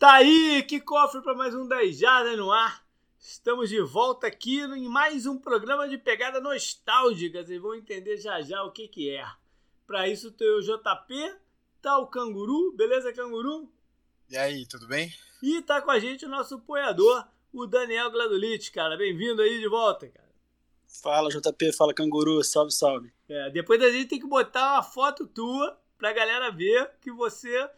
Tá aí, que cofre para mais um 10 Jardas no ar. Estamos de volta aqui em mais um programa de pegada nostálgica. Vocês vão entender já já o que que é. Para isso tem o JP, tá o Canguru, beleza Canguru? E aí, tudo bem? E tá com a gente o nosso apoiador, o Daniel Gladulite, cara. Bem-vindo aí de volta, cara. Fala JP, fala Canguru, salve, salve. É, depois a gente tem que botar uma foto tua pra galera ver que você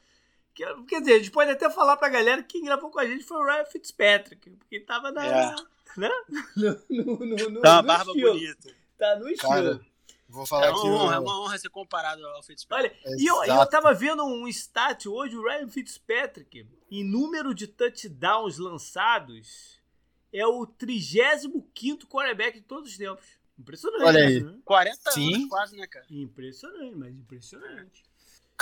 Quer dizer, a gente pode até falar pra galera que quem gravou com a gente foi o Ryan Fitzpatrick, porque tava na. É. Né? No, no, no, no, tá uma barba estilo. bonita. Tá no estilo. Cara, vou falar é uma, honra, é uma honra ser comparado ao Fitzpatrick. Olha, e eu, eu tava vendo um stat hoje, o Ryan Fitzpatrick, em número de touchdowns lançados, é o 35 quarterback de todos os tempos. Impressionante. Olha aí. Né? 40 Sim. anos quase, né, cara? Impressionante, mas impressionante.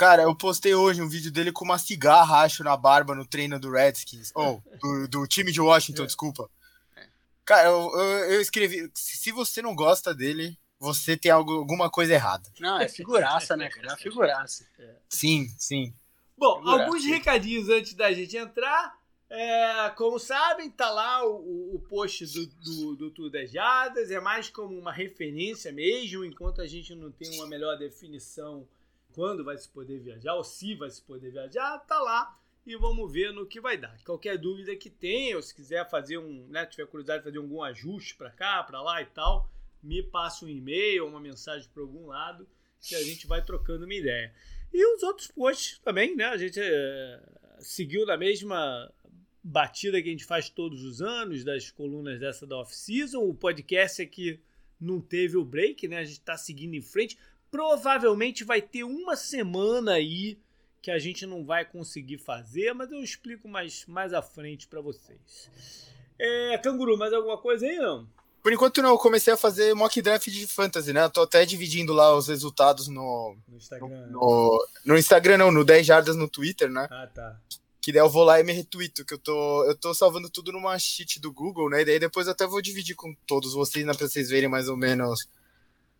Cara, eu postei hoje um vídeo dele com uma cigarra, acho, na barba no treino do Redskins. Ou, oh, do, do, time de Washington, é. desculpa. Cara, eu, eu, eu, escrevi. Se você não gosta dele, você tem algo, alguma coisa errada. Não, é figuraça, né, cara? É uma figuraça. É. Sim, sim. Bom, figuraça. alguns recadinhos antes da gente entrar. É, como sabem, tá lá o, o post do, do, do Tudo das Jadas. É mais como uma referência mesmo, enquanto a gente não tem uma melhor definição quando vai se poder viajar, ou se vai se poder viajar, tá lá e vamos ver no que vai dar. Qualquer dúvida que tenha, ou se quiser fazer um, né, tiver curiosidade de fazer algum ajuste para cá, para lá e tal, me passa um e-mail, uma mensagem para algum lado, que a gente vai trocando uma ideia. E os outros posts também, né? A gente é, seguiu na mesma batida que a gente faz todos os anos, das colunas dessa da off-season. O podcast aqui não teve o break, né? A gente está seguindo em frente. Provavelmente vai ter uma semana aí que a gente não vai conseguir fazer, mas eu explico mais, mais à frente para vocês. É, Canguru, mais alguma coisa aí não? Por enquanto não, eu comecei a fazer mock draft de fantasy, né? Eu tô até dividindo lá os resultados no, no Instagram. No, no, no, Instagram não, no 10 jardas no Twitter, né? Ah, tá. Que daí eu vou lá e me retweeto, que eu tô, eu tô salvando tudo numa sheet do Google, né? E daí depois eu até vou dividir com todos vocês, né? Pra vocês verem mais ou menos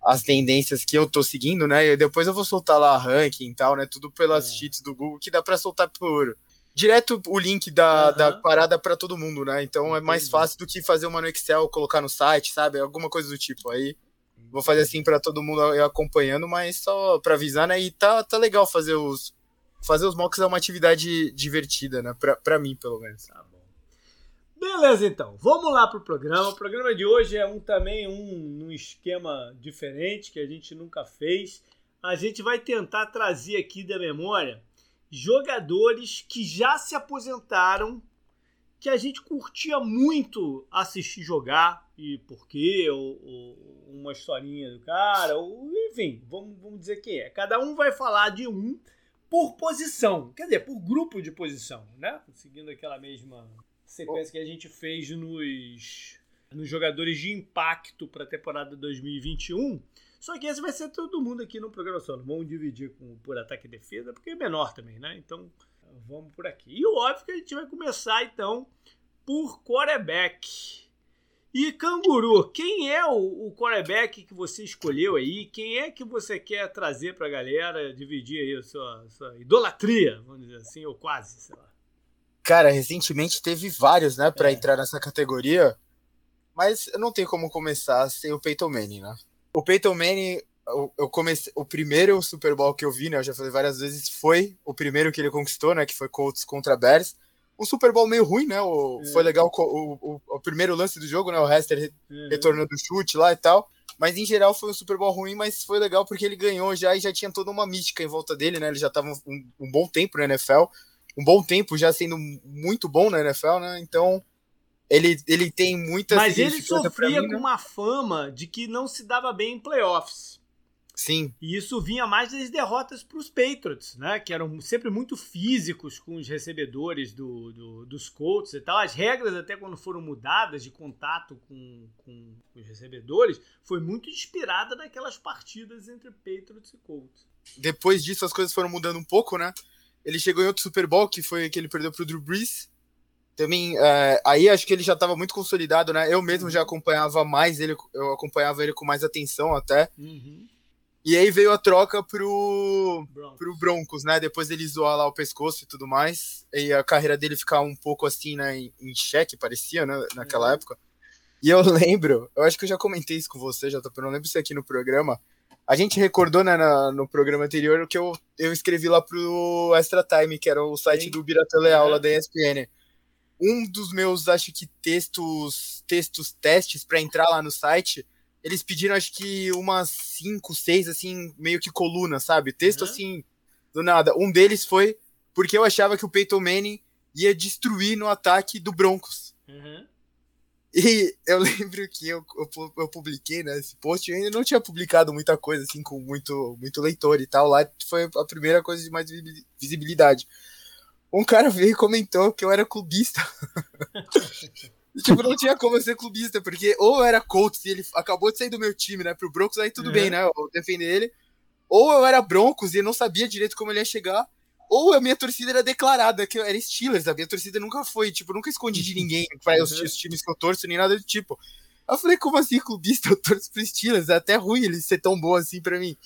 as tendências que eu tô seguindo, né? E depois eu vou soltar lá ranking e tal, né? Tudo pelas é. cheats do Google, que dá para soltar por direto o link da, uhum. da parada para todo mundo, né? Então é mais fácil do que fazer uma no Excel, colocar no site, sabe? Alguma coisa do tipo. Aí vou fazer assim para todo mundo acompanhando, mas só para avisar, né? E tá, tá legal fazer os fazer os mocks é uma atividade divertida, né? Para mim, pelo menos. Tá Beleza, então. Vamos lá pro programa. O programa de hoje é um também um, um esquema diferente que a gente nunca fez. A gente vai tentar trazer aqui da memória jogadores que já se aposentaram, que a gente curtia muito assistir jogar e por quê, ou, ou uma historinha do cara, ou enfim, vamos, vamos dizer quem é. Cada um vai falar de um por posição, quer dizer, por grupo de posição, né? Seguindo aquela mesma sequência que a gente fez nos, nos jogadores de impacto para a temporada 2021. Só que esse vai ser todo mundo aqui no programa só. Não vamos dividir com, por ataque e defesa, porque é menor também, né? Então vamos por aqui. E óbvio que a gente vai começar então por quarterback. E Canguru, quem é o, o quarterback que você escolheu aí? Quem é que você quer trazer para a galera, dividir aí a sua, sua idolatria, vamos dizer assim, ou quase, sei lá. Cara, recentemente teve vários, né, para é. entrar nessa categoria, mas eu não tenho como começar sem o Peyton Manning, né? O Peyton Manning, eu, eu comecei, o primeiro Super Bowl que eu vi, né, eu já falei várias vezes, foi o primeiro que ele conquistou, né, que foi Colts contra Bears. Um Super Bowl meio ruim, né? O, é. Foi legal o, o, o, primeiro lance do jogo, né? O Hester é. retornando o chute lá e tal. Mas em geral foi um Super Bowl ruim, mas foi legal porque ele ganhou já e já tinha toda uma mística em volta dele, né? Ele já estava um, um, bom tempo na NFL um bom tempo já sendo muito bom na NFL, né? Então ele, ele tem muita. Mas ele sofria mim, com né? uma fama de que não se dava bem em playoffs. Sim. E isso vinha mais das derrotas para os Patriots, né? Que eram sempre muito físicos com os recebedores do, do, dos Colts e tal. As regras, até quando foram mudadas de contato com, com os recebedores, foi muito inspirada naquelas partidas entre Patriots e Colts. Depois disso, as coisas foram mudando um pouco, né? Ele chegou em outro Super Bowl, que foi que ele perdeu pro Drew Brees. Também, é, aí acho que ele já estava muito consolidado, né? Eu mesmo já uhum. acompanhava mais ele, eu acompanhava ele com mais atenção até. Uhum. E aí veio a troca pro, Broncos. pro Broncos, né? Depois ele zoar lá o pescoço e tudo mais. E a carreira dele ficar um pouco assim, né, em, em xeque, parecia, né, naquela uhum. época. E eu lembro, eu acho que eu já comentei isso com você, já tô não lembro se aqui no programa. A gente recordou né, na, no programa anterior que eu, eu escrevi lá pro Extra Time, que era o site Sim. do Birata Leal, lá da ESPN. Um dos meus, acho que, textos, textos testes para entrar lá no site eles pediram acho que umas cinco, seis, assim, meio que coluna, sabe? Texto uhum. assim, do nada. Um deles foi porque eu achava que o Peyton Manning ia destruir no ataque do Broncos. Uhum. E eu lembro que eu, eu, eu, publiquei né, esse post, eu ainda não tinha publicado muita coisa assim com muito, muito leitor e tal. Lá foi a primeira coisa de mais visibilidade. Um cara veio e comentou que eu era clubista. Tipo, não tinha como eu ser clubista, porque ou era Colts e ele acabou de sair do meu time, né, pro Broncos, aí tudo uhum. bem, né, eu defender ele. Ou eu era Broncos e eu não sabia direito como ele ia chegar, ou a minha torcida era declarada, que eu era Steelers, a minha torcida nunca foi, tipo, nunca escondi de ninguém para os, os, times que eu torço, nem nada do tipo. Eu falei, como assim, clubista? Eu torço pro Steelers, é até ruim ele ser tão bom assim para mim.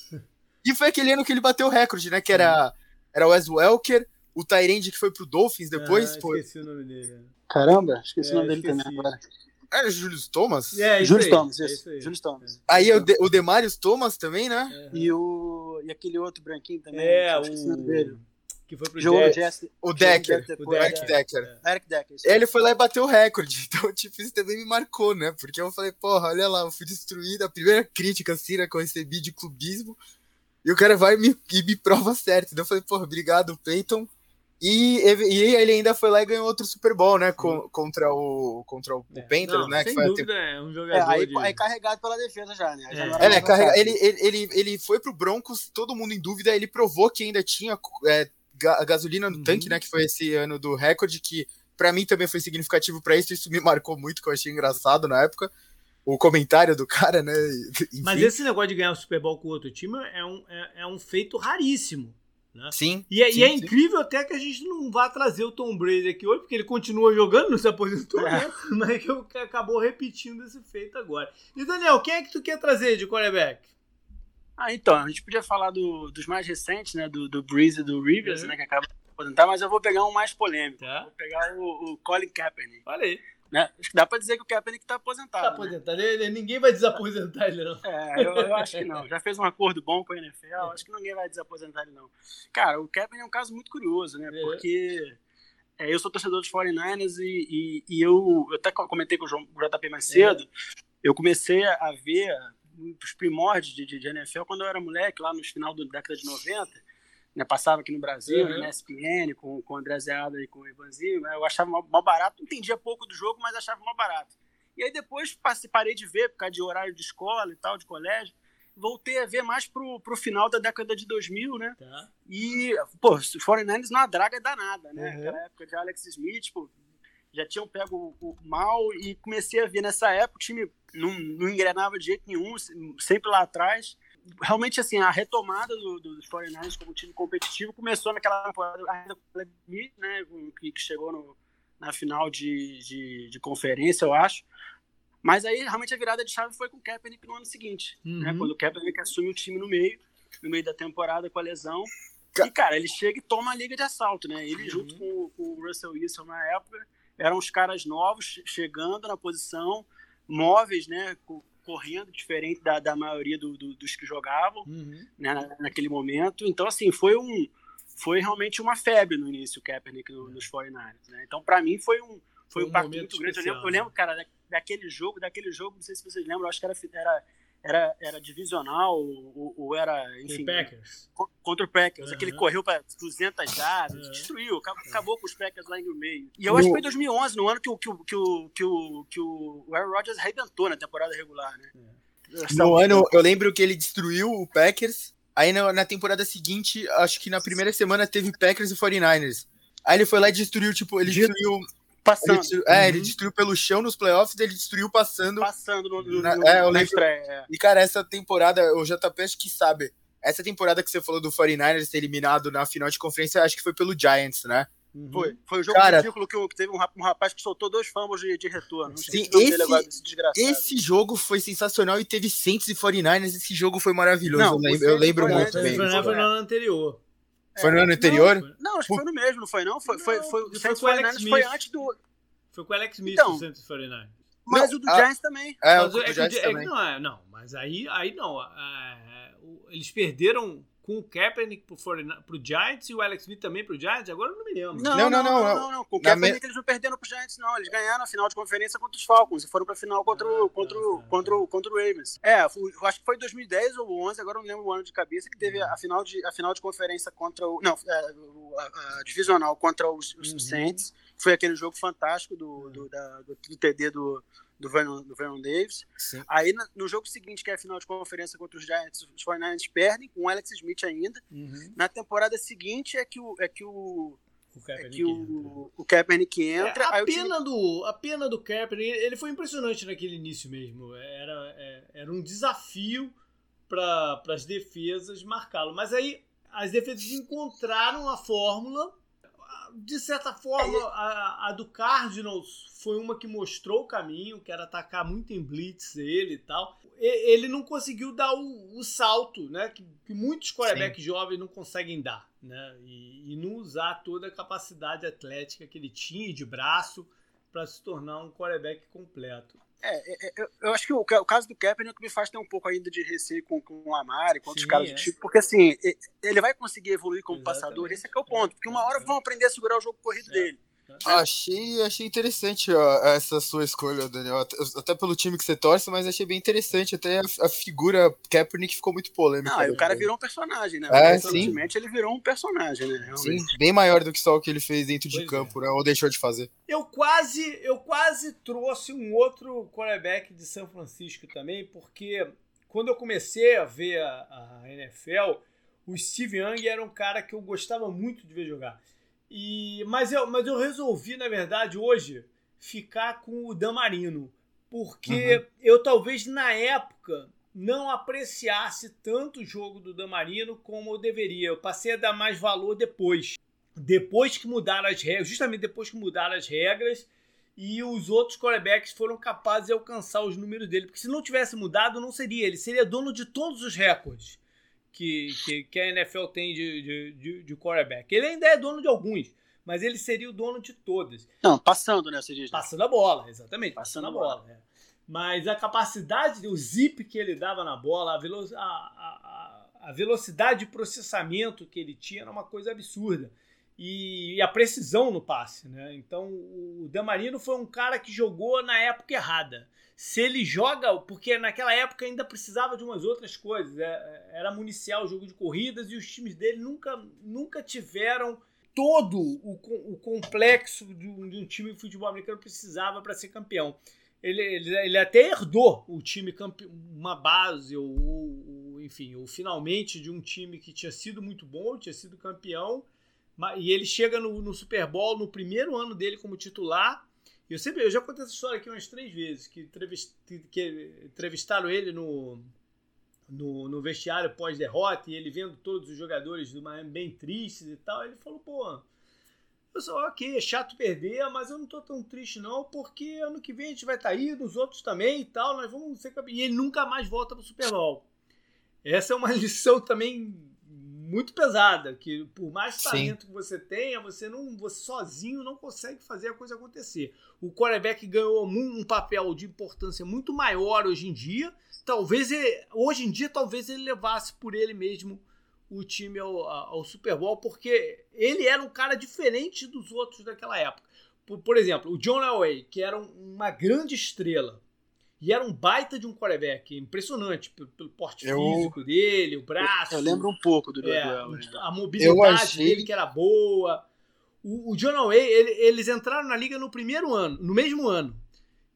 E foi aquele ano que ele bateu o recorde, né, que era, era o Wes Welker, o Tyrande que foi pro Dolphins depois. Ah, foi... esqueci o nome dele. Caramba, esqueci é, o nome dele esqueci. também agora. Era Julius Thomas? É, Julius Thomas, é isso. Julius Thomas. Aí o, de, o Demarius Thomas também, né? É. E, o, e aquele outro branquinho também. É, o... dele. Que foi pro Joe Jesse. O Decker. O, Eric Decker. Eric Decker. Ele foi lá e bateu o recorde. Então, tipo, isso também me marcou, né? Porque eu falei, porra, olha lá, eu fui destruído. A primeira crítica, assim, né, que eu recebi de clubismo. E o cara vai e me, e me prova certo. Então eu falei, porra, obrigado, Peyton. E, e ele ainda foi lá e ganhou outro Super Bowl, né? Com, contra o, contra o, é. Panthers, Não, né? Sem que foi dúvida, é um jogador. É, aí, de... aí, carregado pela defesa já, né? Já é, é carrega... ele, ele, ele, ele foi pro Broncos, todo mundo em dúvida. Ele provou que ainda tinha é, gasolina no uhum. tanque, né? Que foi esse ano do recorde, que para mim também foi significativo para isso. Isso me marcou muito, que eu achei engraçado na época. O comentário do cara, né? Enfim. Mas esse negócio de ganhar o Super Bowl com outro time é um, é, é um feito raríssimo. Né? Sim. E, é, sim, e é sim. incrível até que a gente não vá trazer o Tom Brady aqui hoje, porque ele continua jogando, não se aposentou, é. né? Mas que acabou repetindo esse feito agora. E Daniel, quem é que tu quer trazer de quarterback? Ah, então, a gente podia falar do, dos mais recentes, né? Do, do Breeze e do Rivers, uhum. né? Que acaba de aposentar, mas eu vou pegar um mais polêmico. Tá. Vou pegar o, o Colin Kaepernick. Olha aí. Né? Acho que dá pra dizer que o Kaepernick tá aposentado. Tá né? aposentado. Né? Ele, ninguém vai desaposentar ele, não. É, eu, eu, acho que não. Já fez um acordo bom com a NFL, é. acho que ninguém vai desaposentar ele, não. Cara, o Kaepernick é um caso muito curioso, né? É. Porque é, eu sou torcedor dos 49ers e, e, e, eu, eu até comentei com o JP mais cedo, é. eu comecei a ver os primórdios de, de, de, NFL quando eu era moleque, lá no final da década de 90 né, passava aqui no Brasil, uhum. na ESPN, com, com o André Zeada e com o Ivanzinho, né, eu achava mal, barato, entendia pouco do jogo, mas achava mal barato. E aí depois passei, parei de ver, por causa de horário de escola e tal, de colégio, voltei a ver mais pro, pro final da década de 2000, né? Tá. E, pô, os 49ers numa draga danada, né? Uhum. Aquela época de Alex Smith, pô, já tinham pego o, o mal e comecei a ver nessa época o time não, não engrenava de jeito nenhum, sempre lá atrás realmente, assim, a retomada do, do, dos 49ers como time competitivo começou naquela temporada ainda com o né, que, que chegou no, na final de, de, de, conferência, eu acho. Mas aí, realmente, a virada de chave foi com o Kaepernick no ano seguinte, né, uhum. né, quando o Kaepernick assume o time no meio, no meio da temporada com a lesão. E, cara, ele chega e toma a liga de assalto, né? Ele, uhum. junto com, com, o Russell Wilson na época, eram os caras novos chegando na posição, móveis, né? correndo diferente da, da maioria do, do, dos que jogavam uhum. né, naquele momento. Então, assim, foi um foi realmente uma febre no início o Kaepernick no, nos 49ers. Né? Então, para mim, foi um, foi, foi um, impacto muito grande. Eu lembro, eu lembro, cara, daquele jogo, daquele jogo, não sei se vocês lembram, acho que era, era era, era divisional ou, ou era, enfim... O Packers. Contra o Packers. Uhum. Aquele correu para 200 jardas, uhum. destruiu, acabou, com os Packers lá no meio. E eu no... acho que foi em 2011, no ano que o, que o, que o, que o, que o Aaron Rodgers arrebentou na temporada regular, né? É. No ano, eu lembro que ele destruiu o Packers, aí na, na temporada seguinte, acho que na primeira semana teve Packers e 49ers. Aí ele foi lá e destruiu, tipo, ele destruiu Passando. Ele destruiu, é, ele uhum. destruiu pelo chão nos playoffs, ele destruiu passando. Passando no, no, na, é, eu lembro, estreia, é. E, cara, essa temporada, o JP acho que sabe. Essa temporada que você falou do 49ers ter eliminado na final de conferência, acho que foi pelo Giants, né? Uhum. Foi. Foi o jogo Cara, ridículo que, que teve um, rapaz que soltou dois fumbles de, de retorno. Sim, esse, agora, esse jogo foi sensacional e teve Saints e 49ers. Esse jogo foi maravilhoso. Não, eu lembro, eu lembro muito bem. Foi no ano anterior. Foi no ano anterior? Não, não acho que foi no mesmo, não foi não? Foi, foi, foi, foi, foi, foi, Alex Smith. foi antes do... Foi com o Alex Smith então, no Saints 49 Mas não, o do a, Giants também. É, o do é, Giants é, também. Não, é, não, mas aí, aí não. É, eles perderam com o Kaepernick pro, pro Giants e o Alex Smith também pro Giants? Agora eu não me lembro. Não, não, não. não, não, não, não. Com o Kaepernick me... eles não perderam pro Giants, não. Eles ganharam a final de conferência contra os Falcons e foram pra final contra, o, ah, contra, o, tá, contra, o, contra o Ravens. É, eu acho que foi 2010 ou 11, agora eu não lembro o ano de cabeça, que teve a final de, a final de conferência contra o... Não, é, a, a, divisional contra os, os uhum. Saints. Foi aquele jogo fantástico do, do, da, do, do TD do do Vernon, do Vernon Davis. Sim. Aí no jogo seguinte, que é a final de conferência contra os Giants, os 49ers perdem, com o Alex Smith ainda. Uhum. Na temporada seguinte é que o. É que o o Kaepernick, é que o, o Kaepernick entra. É, a, pena time... do, a pena do Kaepernick, ele foi impressionante naquele início mesmo. Era, é, era um desafio para as defesas marcá-lo. Mas aí as defesas encontraram a fórmula de certa forma, a, a, do Cardinals foi uma que mostrou o caminho, que era atacar muito em blitz ele e tal. E, ele não conseguiu dar o, o salto, né? Que, que muitos quarterbacks jovens não conseguem dar, né? E, e, não usar toda a capacidade atlética que ele tinha de braço para se tornar um quarterback completo. É, é, é, eu, eu, acho que o, o, caso do Kaepernick me faz ter um pouco ainda de receio com, com o Lamar e com outros caras é. do tipo, porque assim, ele vai conseguir evoluir como Exatamente. passador, esse é que é o ponto, porque uma hora vão aprender a segurar o jogo corrido é. dele. Achei, achei interessante ó, essa sua escolha, Daniel. Até, até, pelo time que você torce, mas achei bem interessante. Até a, a figura Kaepernick ficou muito polêmica. Ah, o cara virou um personagem, né? É, sim. ele virou um personagem, né? Realmente. Sim, bem maior do que só o que ele fez dentro pois de campo, é. né? Ou deixou de fazer. Eu quase, eu quase trouxe um outro quarterback de São Francisco também, porque quando eu comecei a ver a, a NFL, o Steve Young era um cara que eu gostava muito de ver jogar. E, mas, eu, mas eu resolvi, na verdade, hoje, ficar com o Damarino. Porque uhum. eu talvez na época não apreciasse tanto o jogo do Damarino como eu deveria. Eu passei a dar mais valor depois. Depois que mudaram as regras, justamente depois que mudaram as regras, e os outros quarterbacks foram capazes de alcançar os números dele. Porque se não tivesse mudado, não seria. Ele seria dono de todos os recordes que, que, que a NFL tem de, de, de, de quarterback. Ele ainda é dono de alguns, mas ele seria o dono de todas. Não, passando, né? Você diz, né? Passando a bola, exatamente. Passando, passando a bola. bola. É. Mas a capacidade, o zip que ele dava na bola, a, velo a, a, a, velocidade de processamento que ele tinha era uma coisa absurda. E, e, a precisão no passe, né? Então o Damarino foi um cara que jogou na época errada se ele joga, porque naquela época ainda precisava de umas outras coisas, é, era municiar o jogo de corridas e os times dele nunca, nunca tiveram todo o, o complexo de um, de um, time de futebol americano precisava para ser campeão. Ele, ele, ele, até herdou o time campe... uma base, ou, ou, enfim, ou finalmente de um time que tinha sido muito bom, tinha sido campeão, e ele chega no, no Super Bowl no primeiro ano dele como titular eu sempre, eu já contei essa história aqui umas três vezes, que, entrevist, que entrevistaram ele no, no, no vestiário pós-derrota e ele vendo todos os jogadores do Miami bem tristes e tal. Ele falou, pô, eu sou ok, é chato perder, mas eu não tô tão triste não, porque ano que vem a gente vai estar tá aí, nos outros também e tal, nós vamos ser campeões. E ele nunca mais volta pro Super Bowl. Essa é uma lição também muito pesada, que por mais talento Sim. que você tenha, você não você sozinho não consegue fazer a coisa acontecer. O quarterback ganhou um, papel de importância muito maior hoje em dia. Talvez ele, hoje em dia talvez ele levasse por ele mesmo o time ao, ao Super Bowl, porque ele era um cara diferente dos outros daquela época. Por, por exemplo, o John Elway, que era uma grande estrela, e era um baita de um quarterback, impressionante pelo, pelo porte eu, físico dele, o braço. Eu, eu lembro um pouco do é, A mobilidade achei... dele que era boa. O, o John Elway, ele, eles entraram na liga no primeiro ano, no mesmo ano.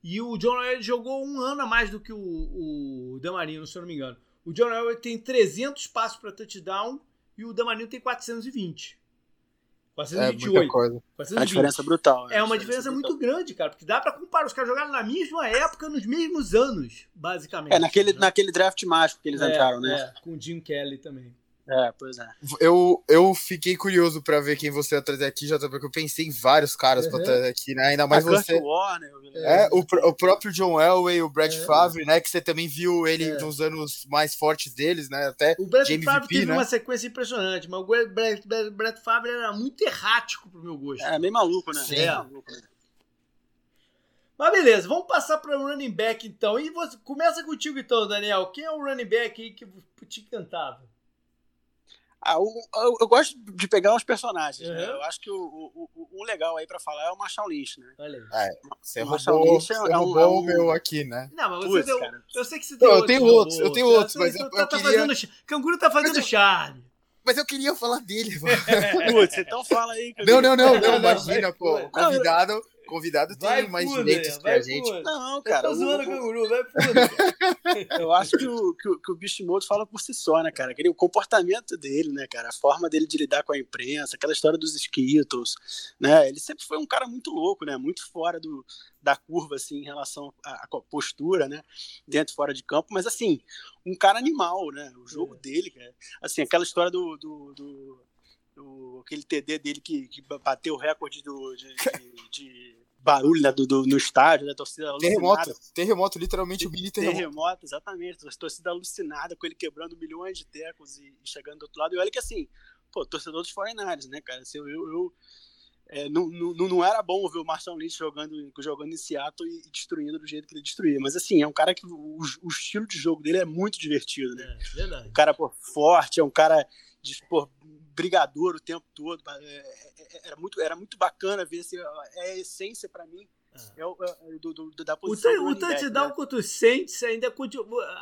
E o John Elway jogou um ano a mais do que o, o Damarino, se eu não me engano. O John Elway tem 300 passos para touchdown e o Damarino tem 420. 428. É, coisa. 420. É uma diferença brutal. É, é uma diferença, diferença muito grande, cara, porque dá para comparar. Os caras jogaram na mesma época, nos mesmos anos, basicamente. É, naquele, né? naquele draft mágico que eles é, entraram, né? É, com o Jim Kelly também. É, pois é. Eu, eu fiquei curioso pra ver quem você ia trazer aqui, já porque eu pensei em vários caras uhum. pra trazer aqui, né? Ainda mais a você. Warner, é, o, o próprio John Elway, o Brad é. Favre, né? Que você também viu ele é. nos anos mais fortes deles, né? Até o Brad Favre teve né? uma sequência impressionante, mas o Brad, Brad, Brad Favre era muito errático pro meu gosto. É, meio maluco, né? Sim. É. Maluco, né? Mas beleza, vamos passar para o running back então. E você, começa contigo então, Daniel. Quem é o running back aí que te encantava? Ah, eu, eu, eu, gosto de pegar uns personagens, uhum. né? Eu acho que o, o, o, o legal aí pra falar é o Marshall Lynch, né? Olha aí. É, você o roubou, Lynch é, você é um, é um, o meu aqui, né? Não, mas você Puts, deu, cara. Eu sei que você tem Não, outros. Eu tenho outros, eu tenho outros, mas eu, tá, eu tá queria... Fazendo, canguru tá fazendo charme. Mas eu queria falar dele, mano. Putz, então fala aí. Não, não, não, não, imagina, pô. Convidado, convidado tem mais direitos que a gente. Não, cara. Eu tô zoando o canguru, vai puta. Eu acho que o, que, o, que o Bishimoto fala por si só, né, cara? Aquele, o comportamento dele, né, cara? A forma dele de lidar com a imprensa, aquela história dos Skittles, né? Ele sempre foi um cara muito louco, né? Muito fora do, da curva, assim, em relação à, à postura, né? Dentro e fora de campo, mas assim, um cara animal, né? O jogo é. dele, cara. Assim, aquela história do, do, do o, aquele TD dele que, que bateu o recorde do, de, de, de barulho né, do, do, no estádio, da né, torcida alucinada. Terremoto, terremoto, literalmente o mini terremoto. Terremoto, exatamente. A torcida alucinada com ele quebrando milhões de tecos e, e, chegando do outro lado. E olha que assim, pô, torcedor dos foreigners, né, cara? Assim, eu, eu é, não, não, não era bom ver o Marshall Lynch jogando, jogando em Seattle e, e, destruindo do jeito que ele destruía. Mas assim, é um cara que o, o estilo de jogo dele é muito divertido, né? É, verdade. Um cara pô, forte, é um cara de, pô, brigador o tempo todo. É, é, é, era, muito, era muito bacana ver assim, é a essência para mim é, o, é do, do, da posição o, o touchdown né? contra o Saints ainda,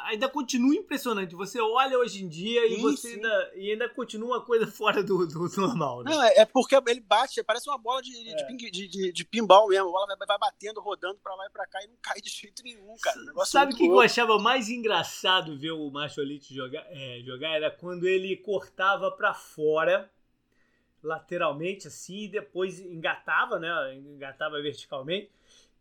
ainda continua impressionante. Você olha hoje em dia sim, e você ainda, e ainda continua uma coisa fora do, do normal. Né? Não, é, é, porque ele bate, parece uma bola de, de, é. de, de, de, pinball mesmo. A bola vai, vai batendo, rodando pra lá e pra cá e não cai de jeito nenhum, cara. Sabe o que, que, eu achava mais engraçado ver o Macho Elite jogar, é, jogar? Era quando ele cortava pra fora lateralmente assim e depois engatava, né? Engatava verticalmente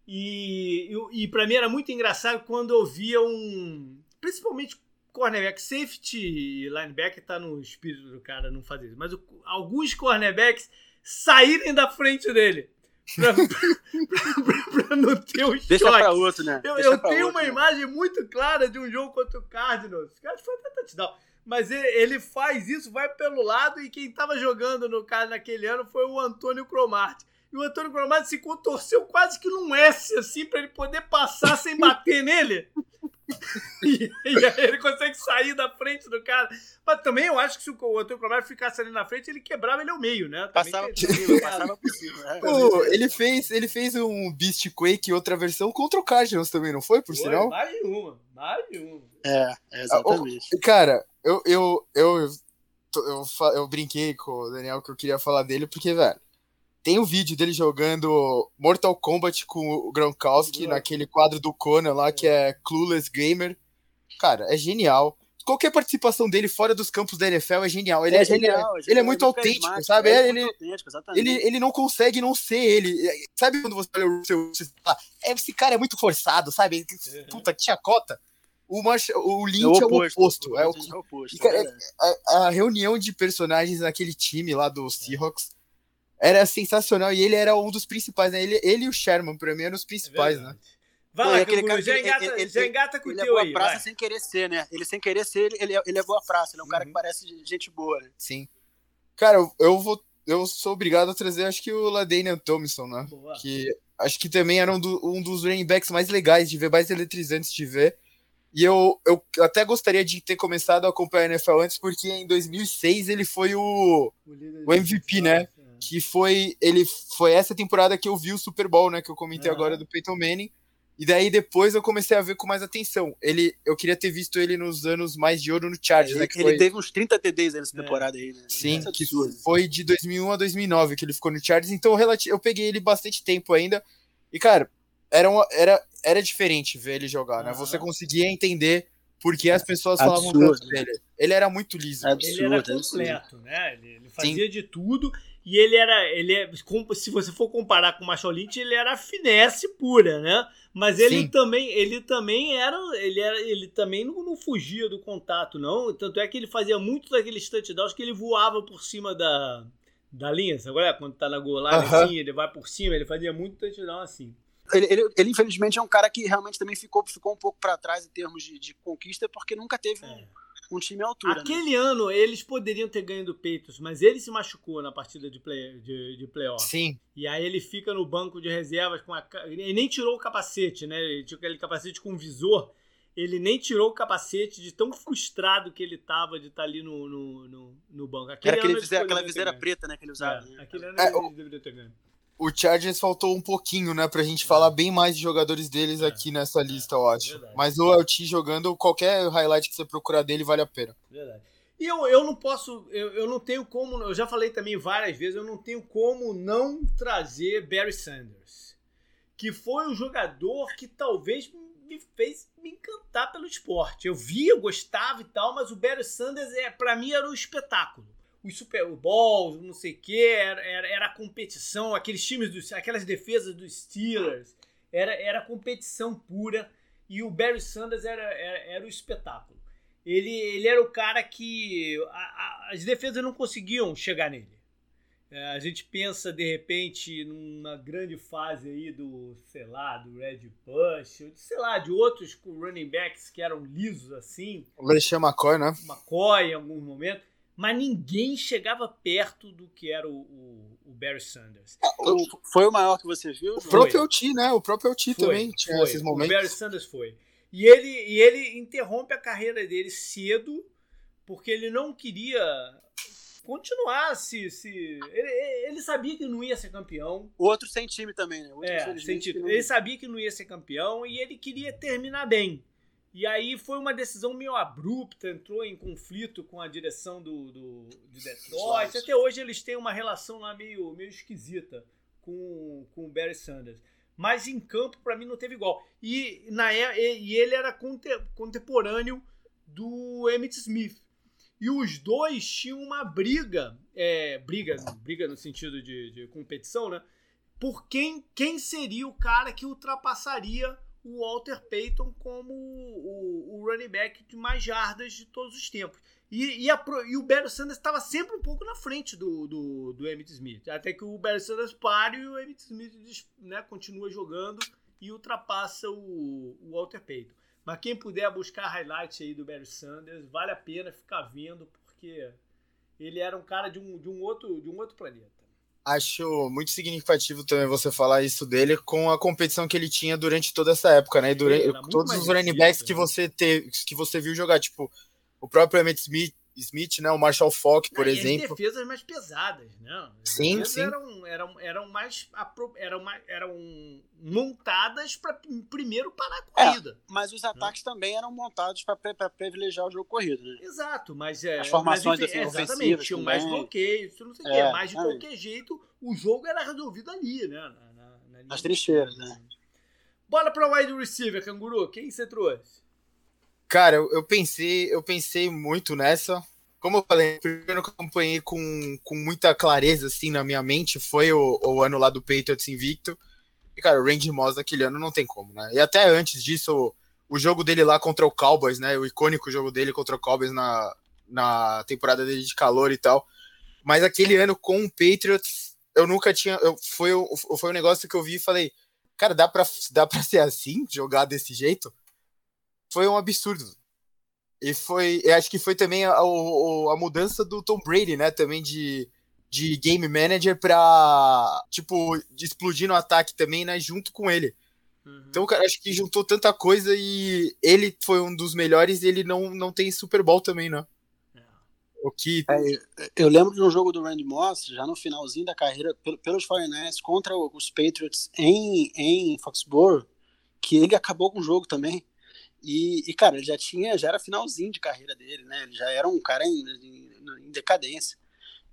e, e, e para mim era muito engraçado quando eu via um. Principalmente cornerback, safety linebacker tá no espírito do cara não fazer isso. Mas o, alguns cornerbacks saírem da frente dele. Pra, pra, pra, pra não ter um Deixa choque. pra outro, né? Eu, eu tenho outro, uma né? imagem muito clara de um jogo contra o Cardinals. Acho que foi até touchdown. Mas ele, faz isso, vai pelo lado, e quem tava jogando no cara naquele ano foi o Antônio Cromartie. E o Antônio Cromati se contorceu quase que num S, assim, pra ele poder passar sem bater nele. e, e, aí ele consegue sair da frente do cara. Mas também eu acho que se o Antônio Cromati ficasse ali na frente, ele quebrava ele ao meio, né? passava por cima, passava por cima. Né? Pô, ele, fez, ele fez um Beast Quake, outra versão, contra o Cardinals também, não foi, por foi, sinal? Mais de uma, mais de uma. É, é exatamente. Ah, cara, eu, eu, eu, eu, eu, brinquei com o Daniel que eu queria falar dele, porque, velho, tem um vídeo dele jogando Mortal Kombat com o Gronkowski naquele quadro do Conan lá, que é Clueless Gamer. Cara, é genial. Qualquer participação dele fora dos campos da NFL é genial. Ele é, é genial, ele é, ele é muito autêntico, sabe? É, ele, ele, ele não consegue não ser ele. Sabe quando você olha o seu. É, esse cara é muito forçado, sabe? Puta, tinha cota. O, March, o Lynch é o oposto. É o oposto. É o, oposto, cara, a, a, reunião de personagens naquele time lá do Seahawks era sensacional e ele era um dos principais, né? Ele, ele e o Sherman, pra mim, eram os principais, é né? Vai lá, aquele cara, já engata, ele, já engata com o teu aí. praça vai. sem querer ser, né? Ele sem querer ser, ele, ele, ele é boa praça, ele é um uhum. cara que uhum. parece gente boa, né? Sim. Cara, eu, eu vou. Eu sou obrigado a trazer, acho que o Ladanian Thompson, né? Boa. Que acho que também era um, do, um dos running backs mais legais de ver, mais eletrizantes de ver. E eu, eu até gostaria de ter começado a acompanhar a NFL antes, porque em 2006 ele foi o, o, o MVP, né? que foi ele foi essa temporada que eu vi o Super Bowl, né, que eu comentei uhum. agora do Peyton Manning. E daí depois eu comecei a ver com mais atenção. Ele, eu queria ter visto ele nos anos mais de ouro no Chargers, é, né, ele, foi... teve uns 30 TDs nessa é. temporada aí, né? Sim, que foi de 2001 a 2009 que ele ficou no Chargers. Então eu peguei ele bastante tempo ainda. E cara, era uma, era era diferente ver ele jogar, né? Você conseguia entender porque as pessoas falavam tanto dele. Ele era muito liso. Absurdo, ele era completo, né? Ele, ele fazia Sim. de tudo E ele era, ele é, se você for comparar com o Lynch, ele era finesse pura, né? Mas ele Sim. também, ele também era, ele era, ele também não, não, fugia do contato, não. Tanto é que ele fazia muito daqueles touchdowns que ele voava por cima da, da linha, sabe? É? Quando tá na line, uh -huh. assim, ele vai por cima, ele fazia muito touchdown assim. Ele, ele, ele, infelizmente, é um cara que realmente também ficou, ficou um pouco para trás em termos de, de, conquista, porque nunca teve é. um, um, time à altura. Né? Aquele né? ano, eles poderiam ter ganho do Peitos, mas ele se machucou na partida de, play, de, de playoff. Sim. E aí ele fica no banco de reservas com a. Ele nem tirou o capacete, né? Ele tinha aquele capacete com visor. Ele nem tirou o capacete de tão frustrado que ele tava de estar tá ali no, no, no, no banco. Aquele Era aquele viseira, aquela viseira preta, né? Que ele usava. É, né? Aquele ano é, ele deveria ter ganho o Chargers faltou um pouquinho, né, pra gente falar bem mais de jogadores deles é, aqui nessa é, lista, eu acho. Verdade. Mas o LT jogando, qualquer highlight que você procurar dele vale a pena. Verdade. E eu, eu não posso, eu, eu não tenho como, eu já falei também várias vezes, eu não tenho como não trazer Barry Sanders, que foi um jogador que talvez me fez me encantar pelo esporte. Eu via, eu gostava e tal, mas o Barry Sanders, é, para mim, era um espetáculo os Super Bowls, não sei o que, era, era, era, a competição, aqueles times, dos, aquelas defesas dos Steelers, era, era competição pura e o Barry Sanders era, era, era o espetáculo. Ele, ele era o cara que a, a, as defesas não conseguiam chegar nele. É, a gente pensa de repente numa grande fase aí do, sei lá, do Red Bush, sei lá, de outros running backs que eram lisos assim. O LeSean McCoy, né? McCoy em alguns momentos mas ninguém chegava perto do que era o, o, o Barry Sanders. Ah, o, foi o maior que você viu? O próprio LT, né? O próprio LT também tinha foi. esses momentos. O Barry Sanders foi. E ele, e ele interrompe a carreira dele cedo, porque ele não queria continuar se. se ele, ele sabia que não ia ser campeão. O outro sem time também, né? é, sem título. Ele sabia que não ia ser campeão e ele queria terminar bem. E aí foi uma decisão meio abrupta, entrou em conflito com a direção do, do de Detroit. Até hoje eles têm uma relação lá meio, meio esquisita com, com o Barry Sanders. Mas em campo, para mim, não teve igual. E, na, e ele era contemporâneo do Emmett Smith. E os dois tinham uma briga, é, briga, briga no sentido de, de competição, né? Por quem, quem seria o cara que ultrapassaria o Walter Payton como o, o, running back de mais jardas de todos os tempos. E, e, a, e o Barry Sanders estava sempre um pouco na frente do, do, do Emmitt Smith. Até que o Barry Sanders pare e o Emmitt Smith né, continua jogando e ultrapassa o, o Walter Payton. Mas quem puder buscar highlight aí do Barry Sanders, vale a pena ficar vendo, porque ele era um cara de um, de um, outro, de um outro planeta acho muito significativo também você falar isso dele com a competição que ele tinha durante toda essa época, né? E durante, todos os running backs que né? você teve, que você viu jogar, tipo, o próprio Emmett Smith, Smith, né? O Marshall Falk, por Não, exemplo. As defesas mais pesadas, né? As sim, sim. Eram, eram, eram mais eram, eram montadas para primeiro parar a é, corrida. É, mas os né? ataques né? também eram montados para privilegiar o jogo corrido, né? Exato, mas é, as formações mas, exatamente, tinham mais bloqueios, não sei o é, mas de qualquer jeito o jogo era resolvido ali, né? Na, na, na Nas trincheiras, né? Bora para o wide receiver, canguru. Quem você trouxe? Cara, eu, eu, pensei, eu pensei muito nessa. Como eu falei, o primeiro que eu acompanhei com, com muita clareza assim na minha mente foi o, o ano lá do Patriots invicto. E, cara, o Randy Moss naquele ano não tem como, né? E até antes disso, o, o jogo dele lá contra o Cowboys, né? O icônico jogo dele contra o Cowboys na, na temporada dele de calor e tal. Mas aquele ano com o Patriots, eu nunca tinha. Eu, foi, foi um negócio que eu vi e falei, cara, dá pra, dá pra ser assim, jogar desse jeito? Foi um absurdo. E foi, eu acho que foi também a, a, a mudança do Tom Brady, né? Também de, de game manager pra, tipo, de explodir no ataque também, né? Junto com ele. Uhum. Então, cara, acho que juntou tanta coisa e ele foi um dos melhores e ele não, não tem Super Bowl também, né? É. O que... É, eu lembro de um jogo do Randy Moss, já no finalzinho da carreira, pelos 49ers contra os Patriots em, em Foxborough, que ele acabou com o jogo também. E, e, cara, ele já tinha, já era finalzinho de carreira dele, né? Ele já era um cara em, em, em decadência.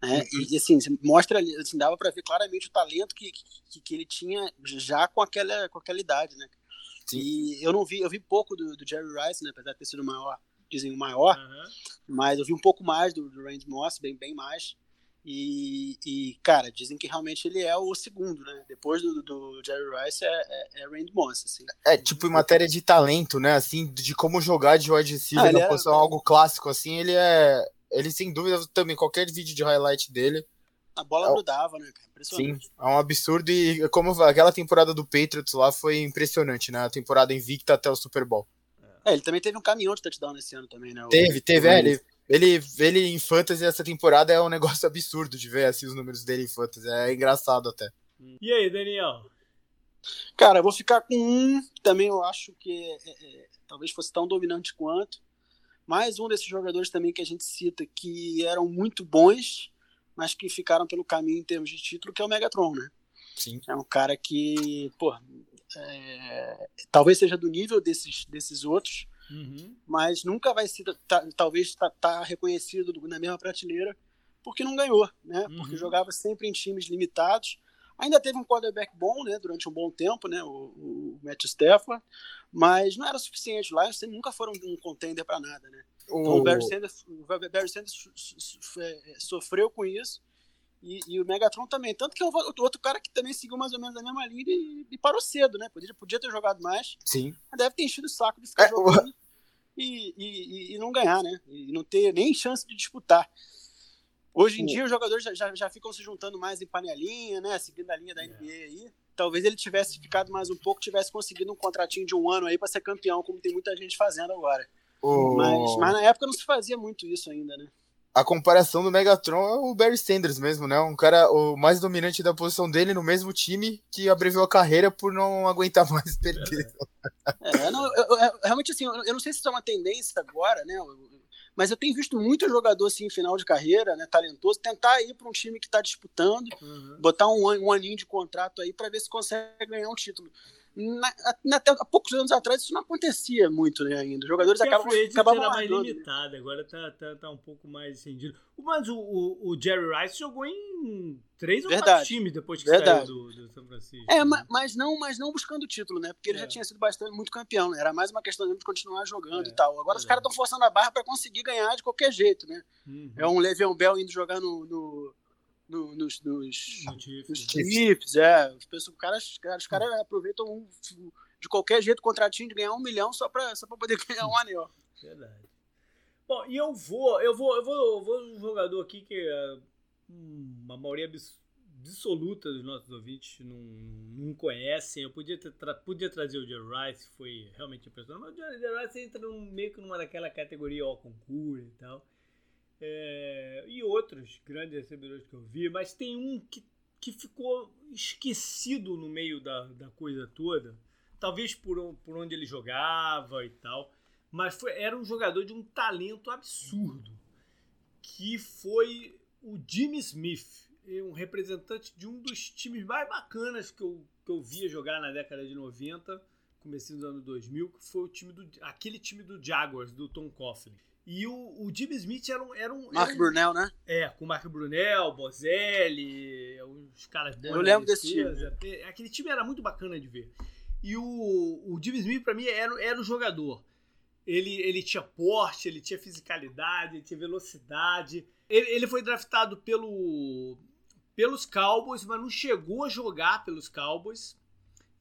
Né? Uhum. E assim, mostra ali, assim, dava para ver claramente o talento que, que, que, ele tinha já com aquela, com aquela idade, né? Sim. E eu não vi, eu vi pouco do, do Jerry Rice, né? Apesar de ter sido o maior, dizem o maior, uhum. mas eu vi um pouco mais do, do Randy Moss, bem, bem mais. E, e, cara, dizem que realmente ele é o segundo, né? Depois do, do Jerry Rice é, é, é Randy Moss, assim. É, tipo, em matéria de talento, né? Assim, de como jogar de wide receiver ah, na posição, algo clássico, assim, ele é. Ele, sem dúvida, também, qualquer vídeo de highlight dele. A bola é, grudava, né, cara? Impressionante. Sim, é um absurdo. E como aquela temporada do Patriots lá foi impressionante, né? A temporada invicta até o Super Bowl. É, ele também teve um caminhão de touchdown nesse ano também, né? Teve, teve, é, ele, ele, ele em fantasy essa temporada é um negócio absurdo de ver assim os números dele em fantasy, é engraçado até. E aí, Daniel? Cara, eu vou ficar com um, também eu acho que é, é, é, talvez fosse tão dominante quanto. Mais um desses jogadores também que a gente cita que eram muito bons, mas que ficaram pelo caminho em termos de título, que é o Megatron, né? Sim. É um cara que, pô, é, talvez seja do nível desses, desses outros, uhum. mas nunca vai ser, tá, talvez, estar tá, tá reconhecido na mesma prateleira porque não ganhou, né? Uhum. Porque jogava sempre em times limitados. Ainda teve um quarterback bom, né? Durante um bom tempo, né? O, o Matt Stafford, mas não era suficiente. Lá eles nunca foram um contender para nada, né? O... Então o Barry Sanders, o Barry Sanders é, sofreu com isso e, e, o Megatron também. Tanto que o outro cara que também seguiu mais ou menos a mesma linha e, e parou cedo, né? Podia, podia ter jogado mais. Sim. Mas deve ter enchido o saco de ficar é, jogando o... e, e, e, não ganhar, né? E não ter nem chance de disputar. Hoje em o... dia os jogadores já, já, já, ficam se juntando mais em panelinha, né? Seguindo a linha da NBA é. aí. Talvez ele tivesse ficado mais um pouco, tivesse conseguido um contratinho de um ano aí para ser campeão, como tem muita gente fazendo agora. O... Mas, mas na época não se fazia muito isso ainda, né? A comparação do Megatron é o Barry Sanders mesmo, né? Um cara o mais dominante da posição dele no mesmo time que abreviou a carreira por não aguentar mais perder. É, não, eu, eu, realmente assim, eu não sei se isso é uma tendência agora, né? Mas eu tenho visto muito jogador assim, em final de carreira, né, talentoso, tentar ir para um time que está disputando, uhum. botar um, um aninho de contrato aí para ver se consegue ganhar um título na, até há poucos anos atrás isso não acontecia muito né, ainda. Os jogadores Porque acabam, a acabavam era mais limitada, agora tá, tá, tá um pouco mais estendido. Mas o, o, o, Jerry Rice jogou em três Verdade. ou quatro times depois que Verdade. saiu do, do São Francisco. É, né? mas, não, mas não buscando título, né? Porque ele é. já tinha sido bastante muito campeão, né? Era mais uma questão de continuar jogando é, e tal. Agora os caras estão forçando a barra para conseguir ganhar de qualquer jeito, né? Uhum. É um Le'Veon Bell indo jogar no, no no, nos, nos, nos Chiefs, é. Os caras, os caras aproveitam um, de qualquer jeito o contratinho de ganhar um milhão só para só pra poder ganhar um anel. Verdade. Bom, e eu vou, eu vou, eu vou, eu vou um jogador aqui que é uma maioria absoluta dos nossos ouvintes não, não conhecem. Eu podia, tra podia trazer o Jerry Rice, foi realmente impressionante, mas o Jerry Rice entra num, meio que numa daquela categoria ao concurso e tal é, e outros grandes recebedores que eu vi, mas tem um que, que ficou esquecido no meio da, da coisa toda, talvez por, por onde ele jogava e tal, mas foi, era um jogador de um talento absurdo, que foi o Jimmy Smith, um representante de um dos times mais bacanas que eu, que eu via jogar na década de 90, começo dos anos 2000, que foi o time do, aquele time do Jaguars, do Tom Coughlin. E o, o Jimmy Smith era um. Era um Mark era um, Brunel, né? É, com o Mark Brunel, Bozelli, os caras bons. Eu lembro desse time. É, aquele time era muito bacana de ver. E o, o Jimmy Smith, pra mim, era, era o jogador. Ele, ele tinha porte, ele tinha fisicalidade, ele tinha velocidade. Ele, ele foi draftado pelo, pelos Cowboys, mas não chegou a jogar pelos Cowboys.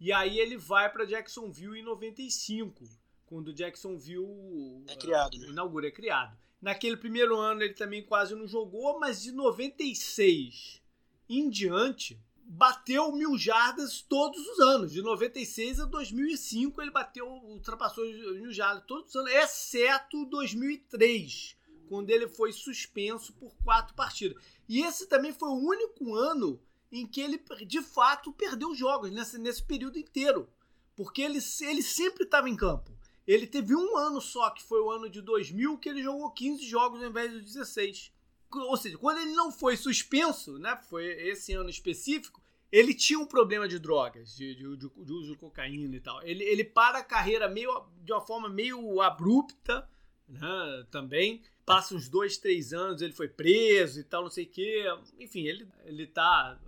E aí ele vai para Jacksonville em 95 quando o Jacksonville é criado, né? inaugura, é criado. Naquele primeiro ano ele também quase não jogou, mas de 96 em diante bateu mil jardas todos os anos. De 96 a 2005 ele bateu, ultrapassou mil jardas todos os anos, exceto 2003, quando ele foi suspenso por quatro partidas. E esse também foi o único ano em que ele de fato perdeu jogos nesse, nesse período inteiro. Porque ele, ele sempre estava em campo. Ele teve um ano só, que foi o ano de 2000, que ele jogou 15 jogos ao invés de 16. Ou seja, quando ele não foi suspenso, né, foi esse ano específico, ele tinha um problema de drogas, de, de, de, de uso de cocaína e tal. Ele, ele para a carreira meio, de uma forma meio abrupta, né, também. Passa uns dois, três anos, ele foi preso e tal, não sei o quê. Enfim, ele, ele tá,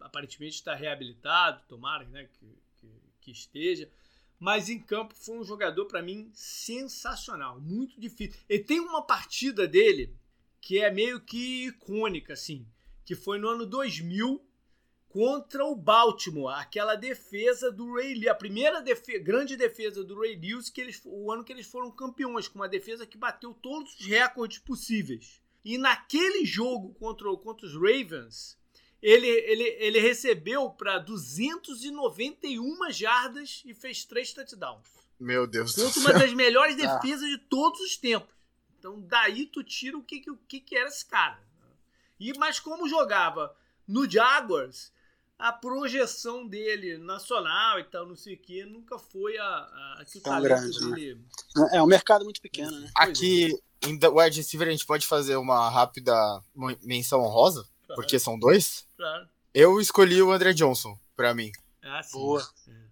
aparentemente está reabilitado, tomara né, que, que, que esteja mas em campo foi um jogador para mim sensacional, muito difícil. E tem uma partida dele que é meio que icônica, assim, que foi no ano 2000 contra o Baltimore, aquela defesa do Ray Lewis, a primeira grande defesa do Ray Lewis, que eles, o ano que eles foram campeões, com uma defesa que bateu todos os recordes possíveis. E naquele jogo contra, contra os Ravens, ele, ele, ele recebeu para 291 jardas e fez três touchdowns. Meu Deus do céu. uma das melhores ah. defesas de todos os tempos. Então daí tu tira o que, o que, que era esse cara. E, mas como jogava no Jaguars, a projeção dele nacional e tal, não sei o que, nunca foi a, a, que o Tão grande, dele. Né? É um mercado muito pequeno, né? Aqui em The Wide Receiver a gente pode fazer uma rápida menção honrosa, claro. porque são dois. Claro. Eu escolhi o André Johnson para mim. Ah, sim. Boa.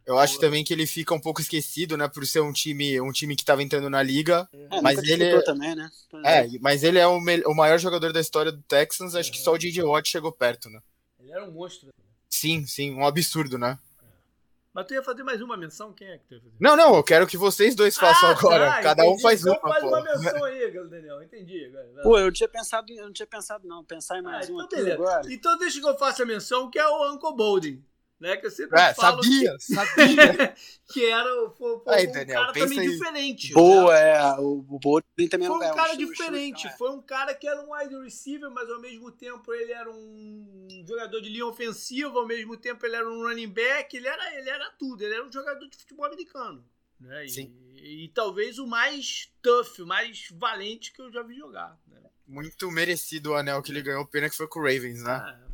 Eu Boa. acho também que ele fica um pouco esquecido, né, por ser um time, um time que estava entrando na liga, é, mas ele também, né? É, mas ele é o, o maior jogador da história do Texans, acho que só o J.J. Watt chegou perto, né? Ele era um monstro. Sim, sim, um absurdo, né? Mas tu ia fazer mais uma menção? Quem é que tu ia fazer? Não, não, eu quero que vocês dois façam ah, agora. Tá, Cada entendi. um faz então uma. faz uma menção aí, Daniel. Entendi. Pô, eu não tinha pensado, eu não tinha pensado, não. Pensar em mais ah, uma então agora. Então deixa que eu faça a menção, que é o Uncle Bolden né? Que eu sempre é, falo sabia, que, sabia. que era foi, foi aí, um Daniel, cara também aí. diferente. Boa, né? é. O, o Bolden também foi um, é um cara diferente. Foi um cara que era um wide receiver, mas ao mesmo tempo ele era um jogador de linha ofensiva, ao mesmo tempo ele era um running back, ele era, ele era tudo, ele era um jogador de futebol americano. Né? E. E, e talvez o mais tough, o mais valente que eu já vi jogar. Né? Muito merecido o anel que ele ganhou, pena que foi com o Ravens, né? Ah,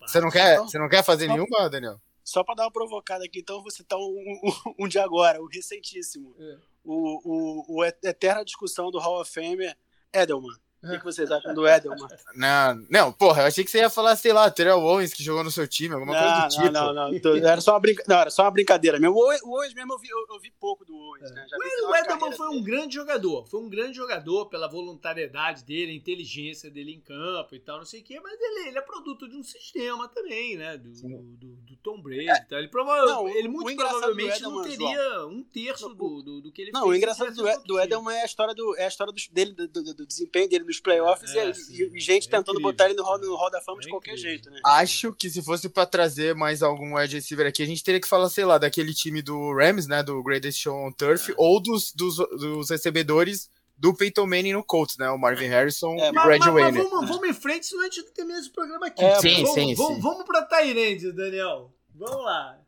você não, quer, então, não quer fazer só, nenhuma, Daniel? Só para dar uma provocada aqui, então você tá um, um, um de agora, o recentíssimo. É. O, o, o eterna discussão do Hall of Fame Edelman. O que, que, vocês acham do Edelman? Não, não, porra, eu achei que você ia falar, sei lá, Terrell Owens que jogou no seu time, alguma não, coisa do tipo. Não, não, não. Era só uma, brinca... não, era só uma brincadeira mesmo. O Owens mesmo eu vi, eu, eu vi pouco do Owens, é. né? Já o Edelman foi um grande jogador. Foi um grande jogador pela voluntariedade dele, a inteligência dele em campo e tal, não sei o quê, mas ele, ele é produto de um sistema também, né? Do, do, do, Tom Brady. É. Então, ele, prova... não, ele muito provavelmente Edelman, não teria João. um terço do, do, do, que ele não, fez. Não, o engraçado do, do Edelman é a história do, é a história do, dele, do, do, do desempenho dele nos playoffs é, e, e, gente é tentando botar ele no hall, no hall da fama é de qualquer jeito, né? Acho que se fosse para trazer mais algum wide receiver aqui, a gente teria que falar, sei lá, daquele time do Rams, né? Do Greatest Show on Turf, é. ou dos, dos, dos recebedores do Peyton Manning no Colts, né? O Marvin Harrison é, e o Brad Wayne. Vamos, vamos em frente, senão a gente não termina esse programa aqui. É, sim, vamos, sim, vamos, sim. Vamos pra Tyrande, Daniel. Vamos lá.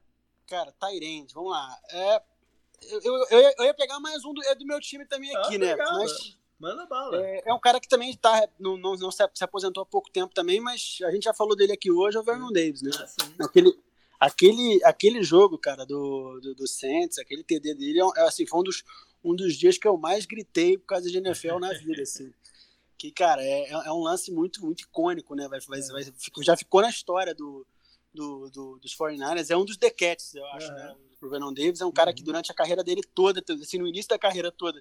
Cara, Tyrande, vamos lá. É, eu, eu, eu, ia, pegar mais um do, é do meu time também aqui, ah, né? Mas Manda bala. É, é, um cara que também tá, não, não, não se, se, aposentou há pouco tempo também, mas a gente já falou dele aqui hoje, é o Vernon Davis, né? Ah, aquele, aquele, aquele jogo, cara, do, do, do Saints, aquele TD dele, é, é, assim, foi um dos, um dos dias que eu mais gritei por causa de NFL na vida, assim. Que, cara, é, é, é um lance muito, muito icônico, né? Vai, vai, é. vai, já ficou na história do, do, do, dos 49ers, é um dos dequetes, eu acho, né? O Vernon Davis é um cara que uhum. durante a carreira dele toda, assim, no início da carreira toda,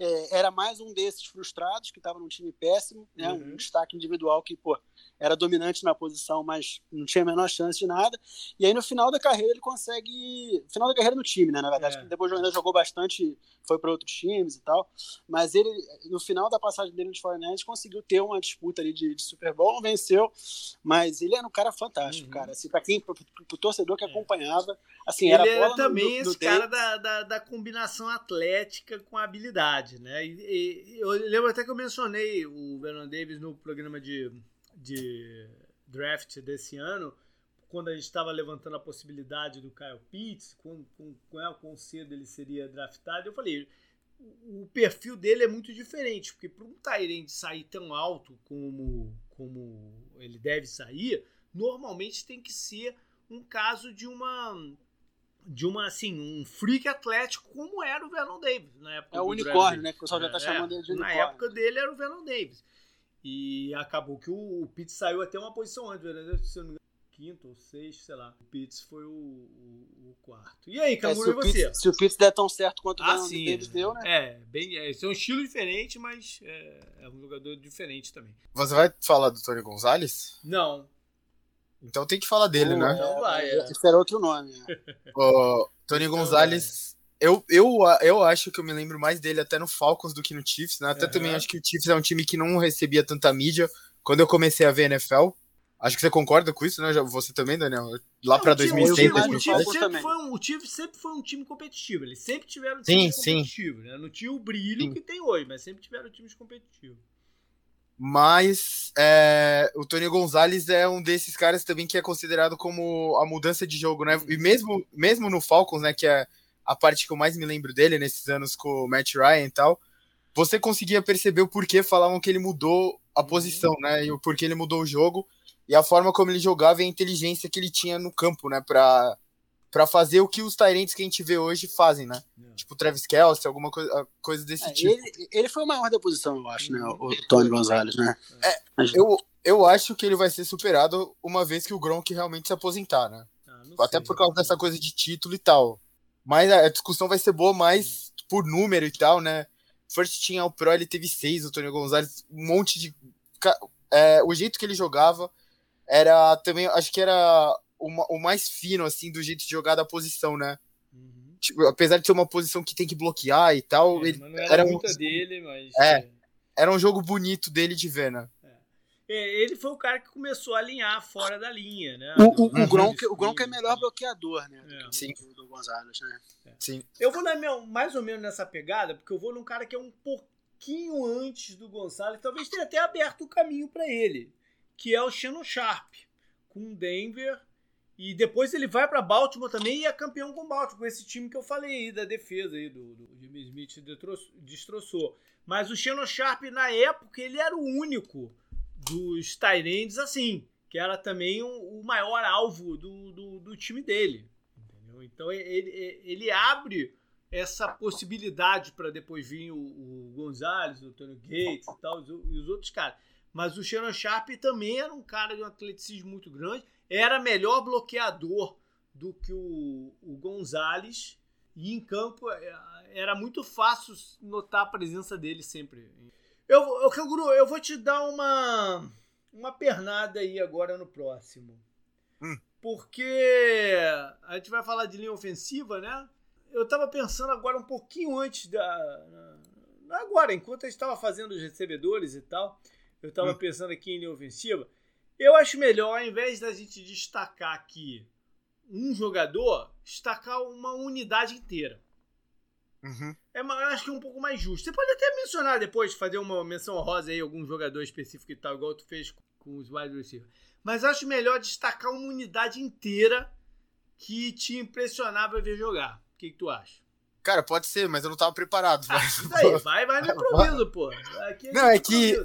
é, era mais um desses frustrados que estava num time péssimo, né? Uhum. Um destaque individual que, pô, era dominante na posição, mas não tinha a menor chance de nada. E aí no final da carreira ele consegue. Final da carreira no time, né? Na verdade, é. depois ainda jogou bastante, foi para outros times e tal. Mas ele, no final da passagem dele nos 49 conseguiu ter uma disputa ali de, de, Super Bowl, venceu. Mas ele era um cara fantástico, uhum. cara. Assim, para quem, pro, pro, torcedor que é. acompanhava, assim, ele era, era também esse cara da, da, da, combinação atlética com habilidade, né? E, e, eu lembro até que eu mencionei o Vernon Davis no programa de de draft desse ano, quando a gente estava levantando a possibilidade do Kyle Pitts, com, com, com, com cedo ele seria draftado, eu falei, o perfil dele é muito diferente, porque para um Tyrande sair tão alto como, como ele deve sair, normalmente tem que ser um caso de uma de uma assim, um freak atlético como era o Vernon Davis na época É o unicórnio, né? Que o pessoal já tá é, chamando ele de unicórnio. Na época dele era o Vernon Davis. E acabou que o, o Pitts saiu até uma posição antes, né? se eu não me engano, quinto ou sexto, sei lá. O Pitts foi o, o, o quarto. E aí, Canguru, é, e você? Pitts, se o Pitts der tão certo quanto ah, o sim, Davis deu, né? É, bem, é, é um estilo diferente, mas é, é, um jogador diferente também. Você vai falar do Tony Gonzalez? Não. Então tem que falar dele, né? Então vai, é. Esse era outro nome. o Tony então Gonzalez eu, eu, eu acho que eu me lembro mais dele até no Falcons do que no Chiefs, né? Até uhum. também acho que o Chiefs é um time que não recebia tanta mídia quando eu comecei a ver NFL. Acho que você concorda com isso, né? Você também, Daniel? Lá para 2006, o, o, time sempre foi um, o time sempre foi um time competitivo. Eles sempre tiveram times sim, competitivos. Sim. Né? Não tinha o brilho sim. que tem hoje, mas sempre tiveram times competitivos. Mas é, o Tony Gonzalez é um desses caras também que é considerado como a mudança de jogo, né? E mesmo, mesmo no Falcons, né? Que é a parte que eu mais me lembro dele nesses anos com o Matt Ryan e tal, você conseguia perceber o porquê falavam que ele mudou a uhum. posição, né? E o porquê ele mudou o jogo e a forma como ele jogava e a inteligência que ele tinha no campo, né, pra, pra fazer o que os Tyrants que a gente vê hoje fazem, né? É. Tipo Travis Kelce, alguma coisa, coisa desse é, tipo. Ele, ele foi o maior da posição, eu acho, né? O Tony Gonzalez, né? É, eu, eu acho que ele vai ser superado uma vez que o Gronk realmente se aposentar, né? Ah, Até sei, por causa dessa coisa de título e tal. Mas a discussão vai ser boa mais por número e tal, né? First tinha o Pro, ele teve seis, o Tony Gonzalez, um monte de. É, o jeito que ele jogava era também, acho que era o, o mais fino, assim, do jeito de jogar da posição, né? Uhum. Tipo, apesar de ser uma posição que tem que bloquear e tal, é, ele era, era um, dele, mas... É, era um jogo bonito dele de ver, né? É. Ele foi o cara que começou a alinhar fora da linha, né? O, o, o, Gronk, o Gronk é melhor bloqueador, né? É. Sim. Do, do Gonzalez, né? É. Sim. Eu vou na minha, mais ou menos nessa pegada, porque eu vou num cara que é um pouquinho antes do Gonzalez, talvez tenha até aberto o caminho para ele que é o Shannon Sharp, com Denver. E depois ele vai para Baltimore também e é campeão com Baltimore, com esse time que eu falei aí, da defesa aí, do, do Jimmy Smith destroçou. Mas o Shannon Sharp, na época, ele era o único dos Tyrands assim, que era também o, o maior alvo do, do, do time dele. Entendeu? Então ele, ele abre essa possibilidade para depois vir o, o Gonzalez, o Tony Gates e tal, e os outros caras. Mas o Shannon Sharp também era um cara de um atleticismo muito grande, era melhor bloqueador do que o, o Gonzalez, e em campo é, era muito fácil notar a presença dele sempre. Eu, eu, eu vou te dar uma, uma pernada aí agora no próximo. Hum. Porque a gente vai falar de linha ofensiva, né? Eu tava pensando agora um pouquinho antes da. Agora, enquanto a gente estava fazendo os recebedores e tal, eu estava hum. pensando aqui em linha ofensiva. Eu acho melhor, ao invés da gente destacar aqui um jogador, destacar uma unidade inteira. Uhum. É, eu acho que é um pouco mais justo. Você pode até mencionar depois, fazer uma menção rosa aí, algum jogador específico e tal, igual tu fez com os wide receivers. Mas acho melhor destacar uma unidade inteira que te impressionava ver jogar. O que, que tu acha? Cara, pode ser, mas eu não tava preparado. Ah, isso aí, vai, vai no improviso, pô. Aqui é não, é que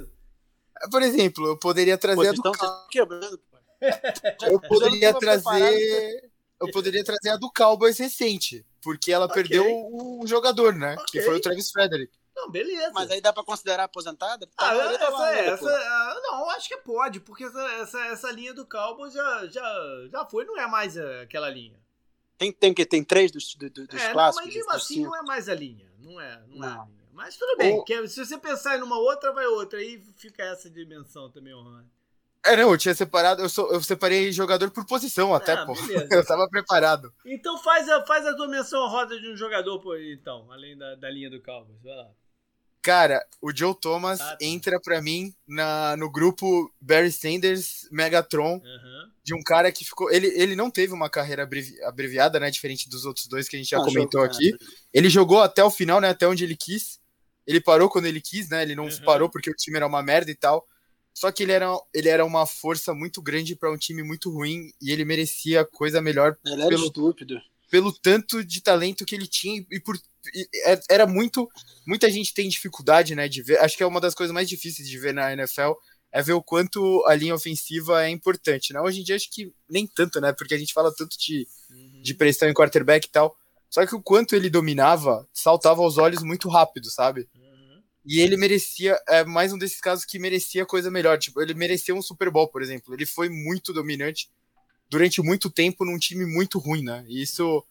por exemplo, eu poderia trazer pô, a do então Cal... quebrando, pô. Eu poderia trazer. Eu poderia trazer a do Cowboys recente, porque ela okay. perdeu um jogador, né? Okay. Que foi o Travis Frederick. Não, beleza. Mas aí dá pra considerar aposentada? Ah, essa, tá essa, essa, não, acho que pode, porque essa, essa, essa linha do Cowboys já, já, já foi, não é mais aquela linha. Tem, tem que tem três dos, dos, dos é, clássicos. Não, mas mesmo assim não é mais a linha. Não é, não, não. é a linha. Mas tudo bem, o... se você pensar em uma outra, vai outra. Aí fica essa dimensão também, Orlando. É, não, eu tinha separado, eu, sou, eu separei jogador por posição até, ah, pô. Beleza. Eu tava preparado. Então faz a, faz a tua menção roda de um jogador, pô, então, além da, da linha do Cowboys. Vai lá. Cara, o Joe Thomas ah, tá. entra para mim na, no grupo Barry Sanders Megatron, uhum. de um cara que ficou. Ele, ele não teve uma carreira abrevi, abreviada, né? Diferente dos outros dois que a gente já ah, comentou aqui. Ele jogou até o final, né? Até onde ele quis. Ele parou quando ele quis, né? Ele não uhum. parou porque o time era uma merda e tal. Só que ele era, ele era uma força muito grande para um time muito ruim e ele merecia coisa melhor. Ele era pelo, estúpido. Pelo tanto de talento que ele tinha e por e é, era muito muita gente tem dificuldade, né, de ver. Acho que é uma das coisas mais difíceis de ver na NFL é ver o quanto a linha ofensiva é importante, né? Hoje em dia acho que nem tanto, né? Porque a gente fala tanto de, uhum. de pressão em quarterback e tal. Só que o quanto ele dominava saltava aos olhos muito rápido, sabe? Uhum. E ele merecia, é mais um desses casos que merecia coisa melhor. Tipo, ele merecia um Super Bowl, por exemplo. Ele foi muito dominante durante muito tempo num time muito ruim, né? E isso,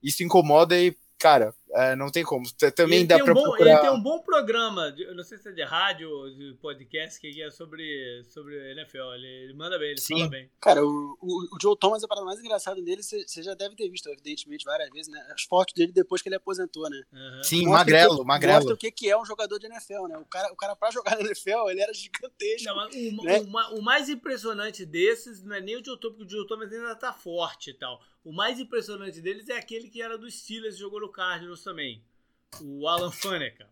isso incomoda e, cara, é, não tem como. Também ele dá um bom, procurar... Ele tem um bom programa, eu não sei se é de rádio ou de podcast, que é sobre, sobre NFL. Ele, ele manda bem, ele Sim. fala bem. Cara, o, o, o Joe Thomas, a parada mais engraçada dele, você, já deve ter visto, evidentemente, várias vezes, né? As fotos dele depois que ele aposentou, né? Uhum. Sim, mostra magrelo, que, magrelo. Mostra o que, que é um jogador de NFL, né? O cara, o cara pra jogar na NFL, ele era gigantesco. Não, o, né? o, o, mais impressionante desses não é nem o Joe Thomas, porque o Joe Thomas ainda tá forte e tal. O mais impressionante deles é aquele que era dos Steelers e jogou no Cardinals também o Alan Faneca.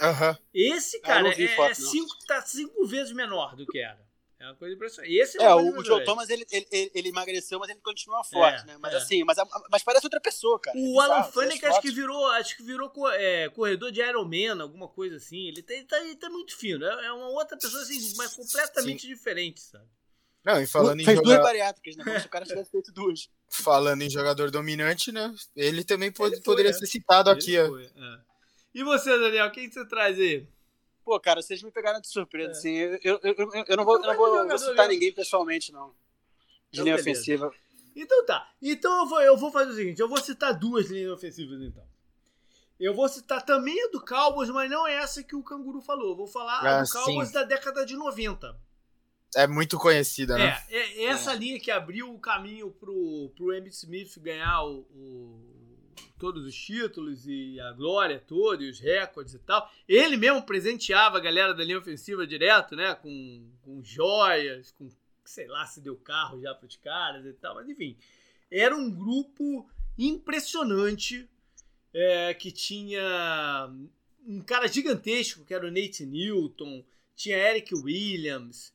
Uhum. Esse, ah, cara, é, foto, é cinco, tá cinco vezes menor do que era. É uma coisa impressionante. Esse é, é o, o Joe Thomas, ele, ele, ele, emagreceu, mas ele continua forte, é, né? Mas é. assim, mas, mas parece outra pessoa, cara. O é Alan Faneca acho que virou, acho que virou é, corredor de Iron Man, alguma coisa assim. Ele tá, ele tá, ele tá muito fino. É, é uma outra pessoa, assim, mas completamente Sim. diferente, sabe? Não, e falando em Fez jogar... duas bariátricas, né? Como se o cara tivesse feito duas. Falando em jogador dominante, né? Ele também pode, ele foi, poderia ser citado ele aqui, foi, ó. E você, Daniel, quem você traz aí? Pô, cara, vocês me pegaram de surpresa, é. assim. Eu, eu, eu, eu, não vou, eu não vou, vou citar ninguém pessoalmente, não. De então, linha beleza. ofensiva. Então tá. Então eu vou, eu vou fazer o seguinte: eu vou citar duas linhas ofensivas, então. Eu vou citar também a do Cowboys, mas não é essa que o Canguru falou. Eu vou falar ah, a do Cowboys sim. da década de 90. É muito conhecida, né? É, é essa é. linha que abriu o caminho pro, pro Emmitt Smith ganhar o, o todos os títulos e a glória toda e os recordes e tal. Ele mesmo presenteava a galera da linha ofensiva direto, né? Com, com joias, com sei lá se deu carro já para os caras e tal, mas enfim. Era um grupo impressionante é, que tinha um cara gigantesco que era o Nate Newton, tinha Eric Williams,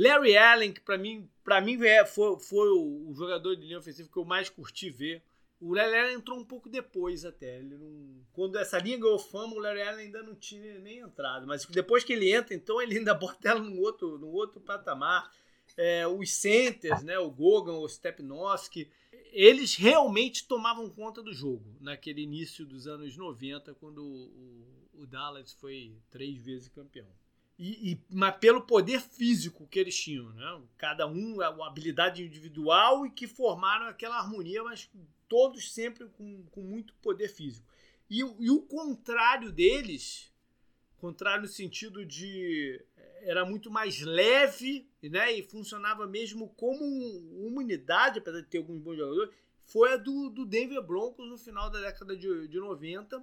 Larry Allen, que para mim, mim é, foi, foi o, jogador de linha ofensiva que eu mais curti ver. O Larry Allen entrou um pouco depois até. Ele não... Quando essa linha ganhou fama, o Larry Allen ainda não tinha nem entrado. Mas depois que ele entra, então ele ainda bota ela num outro, num outro patamar. É, os centers, né, o Gogan, o Stepnoski, eles realmente tomavam conta do jogo naquele início dos anos 90, quando o, o Dallas foi três vezes campeão. E, e, mas pelo poder físico que eles tinham, né? Cada um, a habilidade individual e que formaram aquela harmonia, mas todos sempre com, com muito poder físico. E, e o contrário deles, contrário no sentido de era muito mais leve, né? E funcionava mesmo como uma unidade, apesar de ter alguns bons jogadores, foi a do, do Denver Broncos no final da década de, de 90,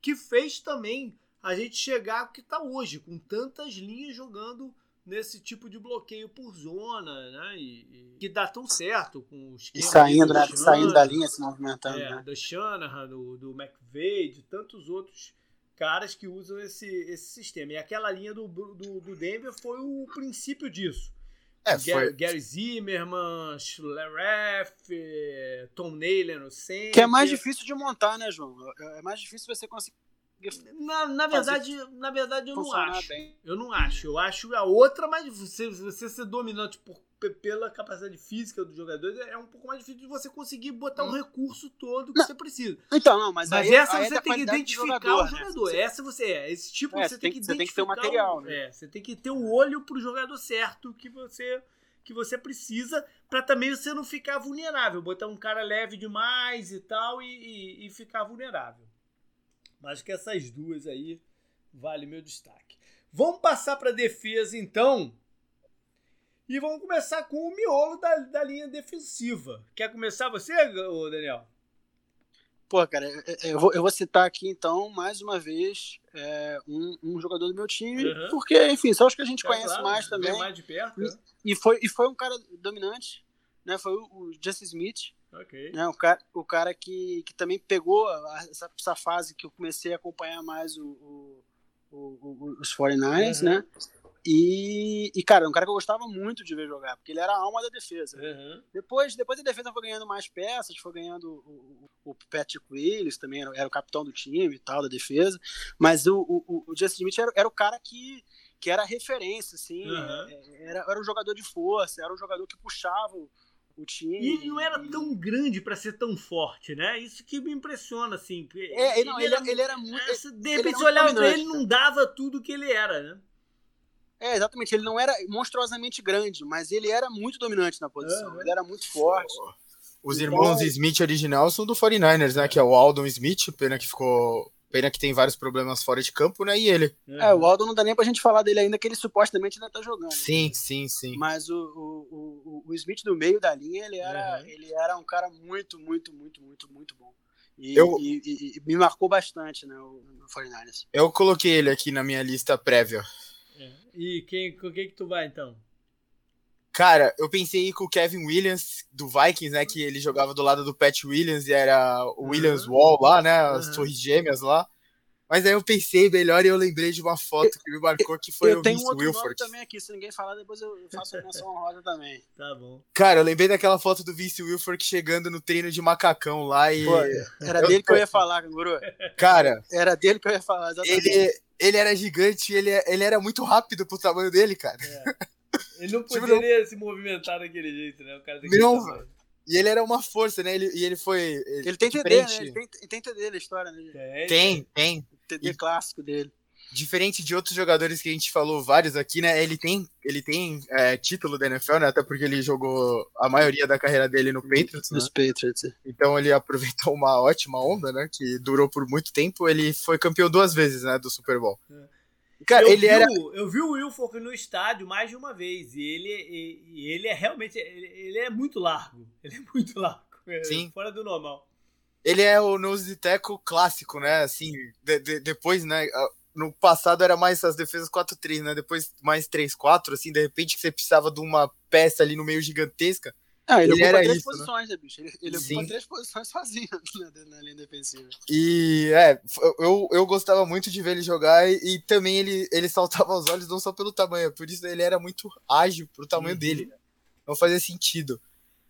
que fez também a gente chegar ao que está hoje, com tantas linhas jogando nesse tipo de bloqueio por zona, né? E, e que dá tão certo com os e saindo, né? saindo da linha, se movimentando. É, né? Do Shanahan, do, do McVeigh, de tantos outros caras que usam esse, esse sistema. E aquela linha do, do, do Denver foi o princípio disso. É, Gary, Gary Zimmerman, Schleref, Tom Naylor no centro. Que é mais difícil de montar, né, João? É mais difícil você conseguir na, na verdade, na verdade eu não acho. Bem. Eu não acho. Eu acho a outra mais difícil. Você ser dominante por, pela capacidade física do jogador é um pouco mais difícil de você conseguir botar o hum. recurso todo que não. você precisa. Então, não, mas, mas aí, essa aí você é tem que identificar jogador, o jogador. Né? Essa você é. Esse tipo é, você, tem, que identificar. Você tem que ter o material. Né? É, você tem que ter o olho pro jogador certo que você que você precisa para também você não ficar vulnerável, botar um cara leve demais e tal e, e, e ficar vulnerável. Mas que essas duas aí vale meu destaque. Vamos passar para defesa então. E vamos começar com o miolo da, da linha defensiva. Quer começar você, Daniel? Pô, cara, eu vou, eu vou citar aqui então, mais uma vez, é, um, um, jogador do meu time, uhum. porque, enfim, são os que a gente é, conhece claro, mais também. Mais de perto. E, né? e, foi, e foi um cara dominante, né? Foi o, o Justin Smith. Okay. Né, o cara, o cara que, que também pegou essa, essa fase que eu comecei a acompanhar mais o, o, o os 49ers, uhum. né? E, e, cara, um cara que eu gostava muito de ver jogar, porque ele era a alma da defesa. Uhum. Depois, depois a defesa foi ganhando mais peças, foi ganhando o, o, o Patrick Willis também, era, era, o capitão do time e tal, da defesa. Mas o, o, o Justin Smith era, era, o cara que, que era referência, assim, uhum. era, era um jogador de força, era um jogador que puxava o time. E ele não era tão grande para ser tão forte, né? Isso que me impressiona, assim. É, ele, não, ele, era, ele era muito. É, de repente, você olhava pra ele, não dava tudo que ele era, né? É, exatamente. Ele não era monstruosamente grande, mas ele era muito dominante na posição. Uhum. Ele era muito forte. Os então, irmãos Smith original são do 49ers, né? Que é o Aldon Smith, pena que ficou. Pena que tem vários problemas fora de campo, né? E ele. É, o Aldon não dá nem pra gente falar dele ainda, que ele supostamente ainda tá jogando. Sim, né? sim, sim. Mas o, o, o, o, Smith do meio da linha, ele era, uhum. ele era um cara muito, muito, muito, muito, muito bom. E, eu, e, e, e me marcou bastante, né? O, o 49ers. Eu coloquei ele aqui na minha lista prévia. É. E quem, com quem que tu vai então? Cara, eu pensei com o Kevin Williams do Vikings, né? Que ele jogava do lado do Pat Williams e era o Williams uhum. Wall lá, né? As uhum. torres gêmeas lá. Mas aí eu pensei melhor e eu lembrei de uma foto que me marcou que foi eu o tenho Vince um outro Wilford. também aqui, se ninguém falar, depois eu faço a menção honrosa também. Tá bom. Cara, eu lembrei daquela foto do Vince Wilford chegando no treino de macacão lá e. Pô, era eu... dele que eu ia falar, Canguru. Cara. Era dele que eu ia falar, exatamente. Ele, ele era gigante, ele, ele era muito rápido pro tamanho dele, cara. É. Ele não tipo, poderia tipo, se movimentar daquele jeito, né? O cara não, E ele era uma força, né? Ele, e ele foi. Ele, ele tem TD, né? Ele tem, tem TD na história, né? Tem, tem. tem. TD e, clássico dele. Diferente de outros jogadores que a gente falou vários aqui, né? Ele tem, ele tem é, título da NFL, né? Até porque ele jogou a maioria da carreira dele no Patriots. Nos né? Patriots. Então ele aproveitou uma ótima onda, né? Que durou por muito tempo. Ele foi campeão duas vezes, né? Do Super Bowl. É. Cara, eu ele vi, era. Eu vi o Wilfork no estádio mais de uma vez. E ele, e, ele é realmente. Ele, ele, é muito largo. Ele é muito largo. É Sim. Fora do normal. Ele é o nose tackle clássico, né? Assim, de, de, depois, né? No passado era mais as defesas 4-3, né? Depois mais 3-4, assim, de repente que você precisava de uma peça ali no meio gigantesca. Ah, ele, ele era três isso, né? posições, né, bicho? Ele, ele ocupa três posições sozinho na, na, linha defensiva. E é, eu, eu gostava muito de ver ele jogar e, e, também ele, ele saltava os olhos não só pelo tamanho, por isso ele era muito ágil pro tamanho uhum. dele. Né? Não fazia sentido.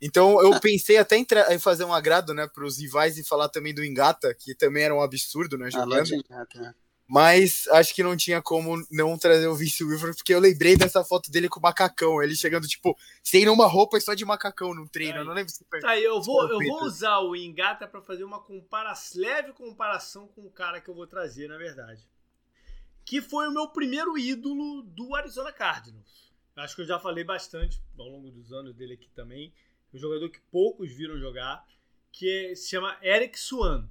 Então eu pensei até em, em, fazer um agrado, né, pros rivais e falar também do Engata, que também era um absurdo, né, ah, jogando. Ah, né? Mas acho que não tinha como não trazer o Vince Wilford, porque eu lembrei dessa foto dele com o macacão. Ele chegando, tipo, sem nenhuma roupa e só de macacão no treino. Eu não lembro se foi. Tá, eu vou, eu vou usar o Engata para fazer uma comparação, leve comparação com o cara que eu vou trazer, na verdade. Que foi o meu primeiro ídolo do Arizona Cardinals. Acho que eu já falei bastante ao longo dos anos dele aqui também. Um jogador que poucos viram jogar, que se chama Eric Swan.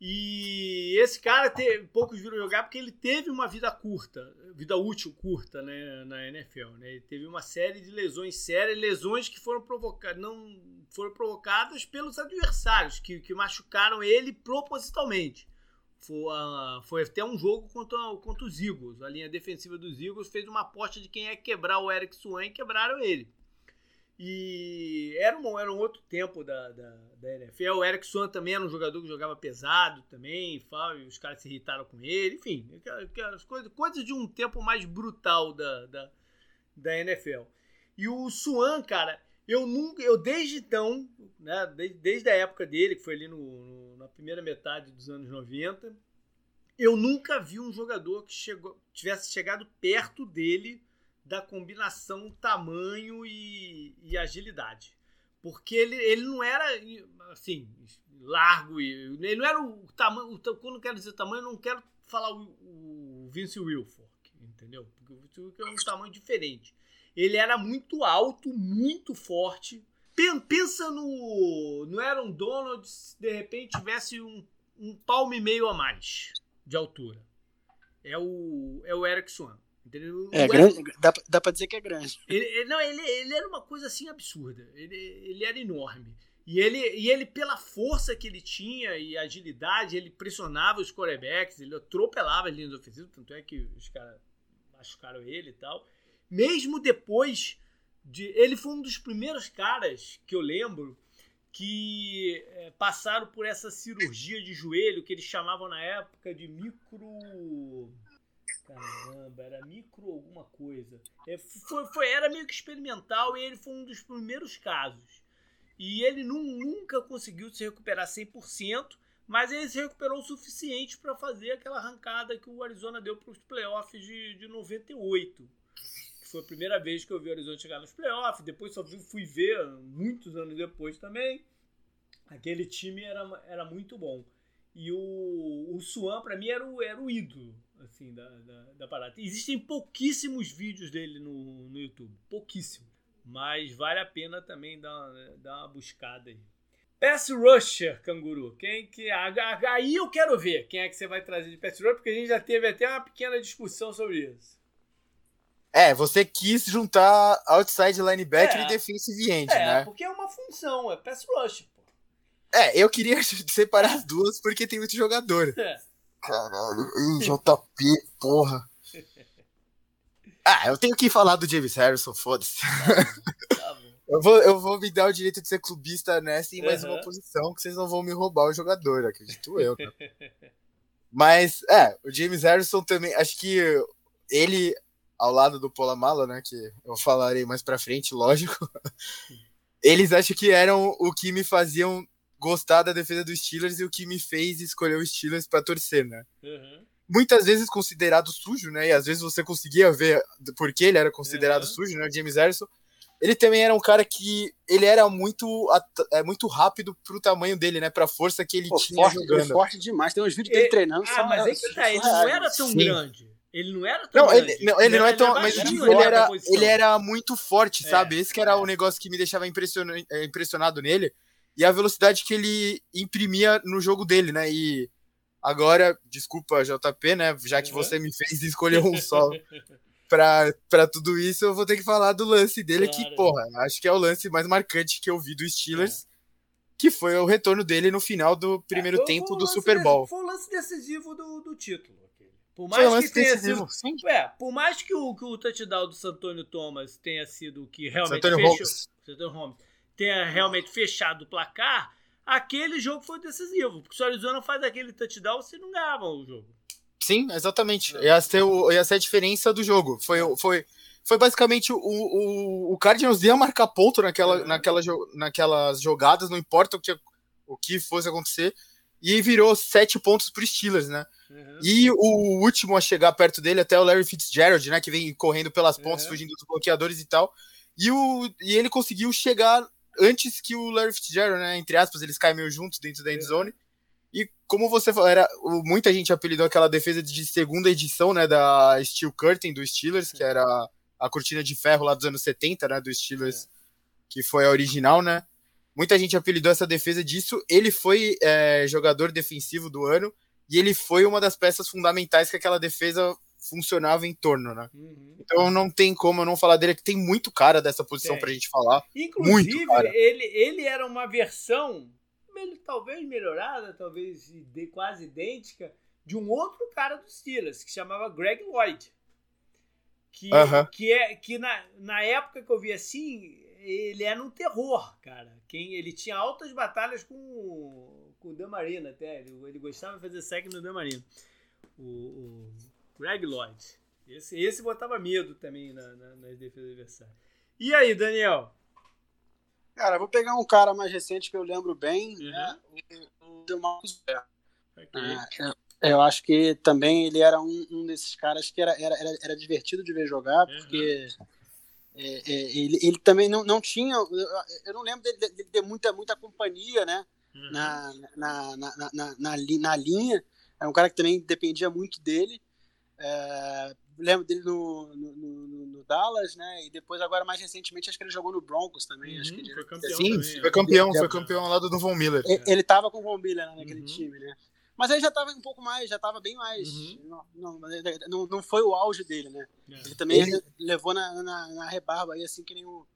E esse cara, teve, poucos viram jogar porque ele teve uma vida curta, vida útil curta né, na NFL. Né? Ele teve uma série de lesões sérias, lesões que foram provocadas, não foram provocadas pelos adversários, que, que machucaram ele propositalmente. Foi, uh, foi até um jogo contra, contra os Eagles. A linha defensiva dos Eagles fez uma aposta de quem ia quebrar o Eric Swan e quebraram ele. E era um, era um outro tempo da, da, da NFL. O Eric Swan também era um jogador que jogava pesado também, e os caras se irritaram com ele. Enfim, aquelas coisas, coisas de um tempo mais brutal da, da, da NFL. E o Swan, cara, eu nunca, eu desde então, né, desde, desde a época dele, que foi ali no, no, na primeira metade dos anos 90, eu nunca vi um jogador que chegou, tivesse chegado perto dele da combinação tamanho e, e agilidade. Porque ele, ele não era, assim, largo. Ele não era o tamanho. Quando eu quero dizer tamanho, eu não quero falar o, o Vince Wilfork, entendeu? Porque o Vince Wilfork é um tamanho diferente. Ele era muito alto, muito forte. Pensa no, no Aaron Donald se de repente tivesse um, um palmo e meio a mais de altura. É o, é o Eric Swan. Entendeu? É, grande, dá, dá pra dizer que é grande. Ele, ele, não, ele, ele era uma coisa assim absurda. Ele, ele era enorme. E ele, e ele, pela força que ele tinha e agilidade, ele pressionava os quarterbacks, ele atropelava as linhas ofensivas, tanto é que os caras machucaram ele e tal. Mesmo depois de. Ele foi um dos primeiros caras que eu lembro que é, passaram por essa cirurgia de joelho que eles chamavam na época de micro Caramba, era micro alguma coisa. É, foi, foi, era meio que experimental e ele foi um dos primeiros casos. E ele não, nunca conseguiu se recuperar 100%, mas ele se recuperou o suficiente para fazer aquela arrancada que o Arizona deu para os playoffs de, de 98. Foi a primeira vez que eu vi o Arizona chegar nos playoffs. Depois só fui ver, muitos anos depois também. Aquele time era, era muito bom. E o, o Swan, para mim, era o, era o ídolo assim, da, da, da, parada. Existem pouquíssimos vídeos dele no, no YouTube. Pouquíssimos. Mas vale a pena também dar, dar uma buscada aí. Pass rusher, canguru. Quem que. Aí eu quero ver quem é que você vai trazer de pass rusher, porque a gente já teve até uma pequena discussão sobre isso. É, você quis juntar outside linebacker é. e defensive end, é, né? porque é uma função, é pass rush, pô. É, eu queria separar as duas porque tem muito jogador. É. Caralho, JP, porra. Ah, eu tenho que falar do James Harrison, foda-se. Tá tá eu, vou, eu vou me dar o direito de ser clubista nessa em mais uhum. uma posição, que vocês não vão me roubar o jogador, acredito eu. Né? Mas, é, o James Harrison também, acho que ele, ao lado do Polamala, né, que eu falarei mais pra frente, lógico, eles acho que eram o que me faziam gostar da defesa dos Steelers e o que me fez escolher os Steelers para torcer, né? Uhum. Muitas vezes considerado sujo, né? E às vezes você conseguia ver por que ele era considerado uhum. sujo, né? James Harrison. Ele também era um cara que ele era muito é muito rápido pro tamanho dele, né? Pra força que ele Pô, tinha forte, jogando. forte demais. Tem uns vídeos dele treinando. Ah, mas é que tá, ele não era tão Sim. grande. Ele não era tão não, grande. Ele, não, ele, ele não é tão. Mas ele, ele, era, ele era muito forte, é, sabe? Esse que era é. o negócio que me deixava é, impressionado nele e a velocidade que ele imprimia no jogo dele, né? E agora, desculpa, JP, né? Já que uhum. você me fez escolher um só para tudo isso, eu vou ter que falar do lance dele, claro. que, porra, acho que é o lance mais marcante que eu vi do Steelers. É. Que foi o retorno dele no final do primeiro é, tempo do Super Bowl. Foi o lance decisivo do, do título. Por mais que tenha sido. É, por mais que o, que o touchdown do Santônio Thomas tenha sido o que realmente Santônio fechou. Holmes. Santônio Holmes tenha realmente fechado o placar, aquele jogo foi decisivo. Porque se o Arizona faz aquele touchdown, você não ganhava o jogo. Sim, exatamente. É. Ia ser, o, ia ser a diferença do jogo. Foi, foi, foi basicamente o, o, o Cardinals ia marcar ponto naquela, é. naquela, naquelas jogadas, não importa o que, o que fosse acontecer. E virou sete pontos para Steelers, né? Uhum. E o último a chegar perto dele até o Larry Fitzgerald, né? Que vem correndo pelas pontas, uhum. fugindo dos bloqueadores e tal. E, o, e ele conseguiu chegar antes que o Larry Fitzgerald, né? Entre aspas, eles caem meio juntos dentro da endzone. E como você falou, era, muita gente apelidou aquela defesa de segunda edição, né? Da Steel Curtain do Steelers, que era a cortina de ferro lá dos anos 70, né? Do Steelers, é. que foi a original, né? Muita gente apelidou essa defesa disso. Ele foi é, jogador defensivo do ano e ele foi uma das peças fundamentais que aquela defesa funcionava em torno, né? Uhum. Então não tem como eu não falar dele, que tem muito cara dessa posição tem. pra gente falar. Inclusive. Ele, ele era uma versão, talvez melhorada, talvez quase idêntica, de um outro cara dos Steelers, que chamava Greg Lloyd. Que, uhum. que, é, que na, na época que eu vi assim, ele era um terror, cara. Quem, ele tinha altas batalhas com, com o Damarino até. Ele, ele gostava de fazer sec no Damarino. O, o, Greg Lloyd. Esse, esse botava medo também na, na, nas defesas adversárias. E aí, Daniel? Cara, vou pegar um cara mais recente que eu lembro bem, uhum. né? O, Demarcus okay. é, eu acho que também ele era um, um desses caras que era, era, era, divertido de ver jogar, uhum. porque é, é, ele, ele também não, não tinha. Eu não lembro dele, dele ter muita, muita companhia, né? Uhum. Na, na, na, na, na, na, na linha. É um cara que também dependia muito dele. É, lembro dele no, no, no, no, Dallas, né? E depois, agora mais recentemente, acho que ele jogou no Broncos também. Uhum, acho que ele, foi campeão. Sim, também, foi campeão, foi campeão ao lado do Von Miller. Ele, ele tava com o Von Miller né, naquele uhum. time, né? Mas aí já tava um pouco mais, já tava bem mais. Uhum. Não, não, não, não, foi o auge dele, né? É. Ele também ele... levou na, na, na rebarba aí, assim que nem o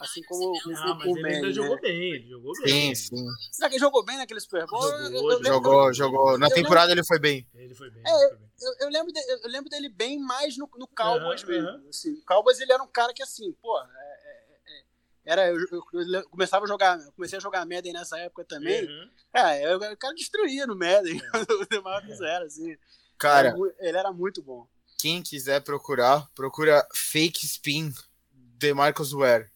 Assim como o, ah, o, o ele ainda né? jogou bem, ele jogou bem. Sim, sim. Será que ele jogou bem naquele Super Bowl? Jogou, eu, eu jogou, jogou. Na temporada lembro... ele foi bem. Ele foi bem. É, foi bem. Eu, eu, lembro de, eu lembro dele bem mais no, no Cowboys uhum, mesmo. Uhum. Assim, o Cowboys ele era um cara que assim, pô, é, é, é era, eu, eu, começava a jogar, comecei a jogar Madden nessa época também. Uhum. É, o cara destruía no Madden, o Demarcus era, assim. Cara, era, ele era muito bom. Quem quiser procurar, procura Fake Spin Demarcus Ware.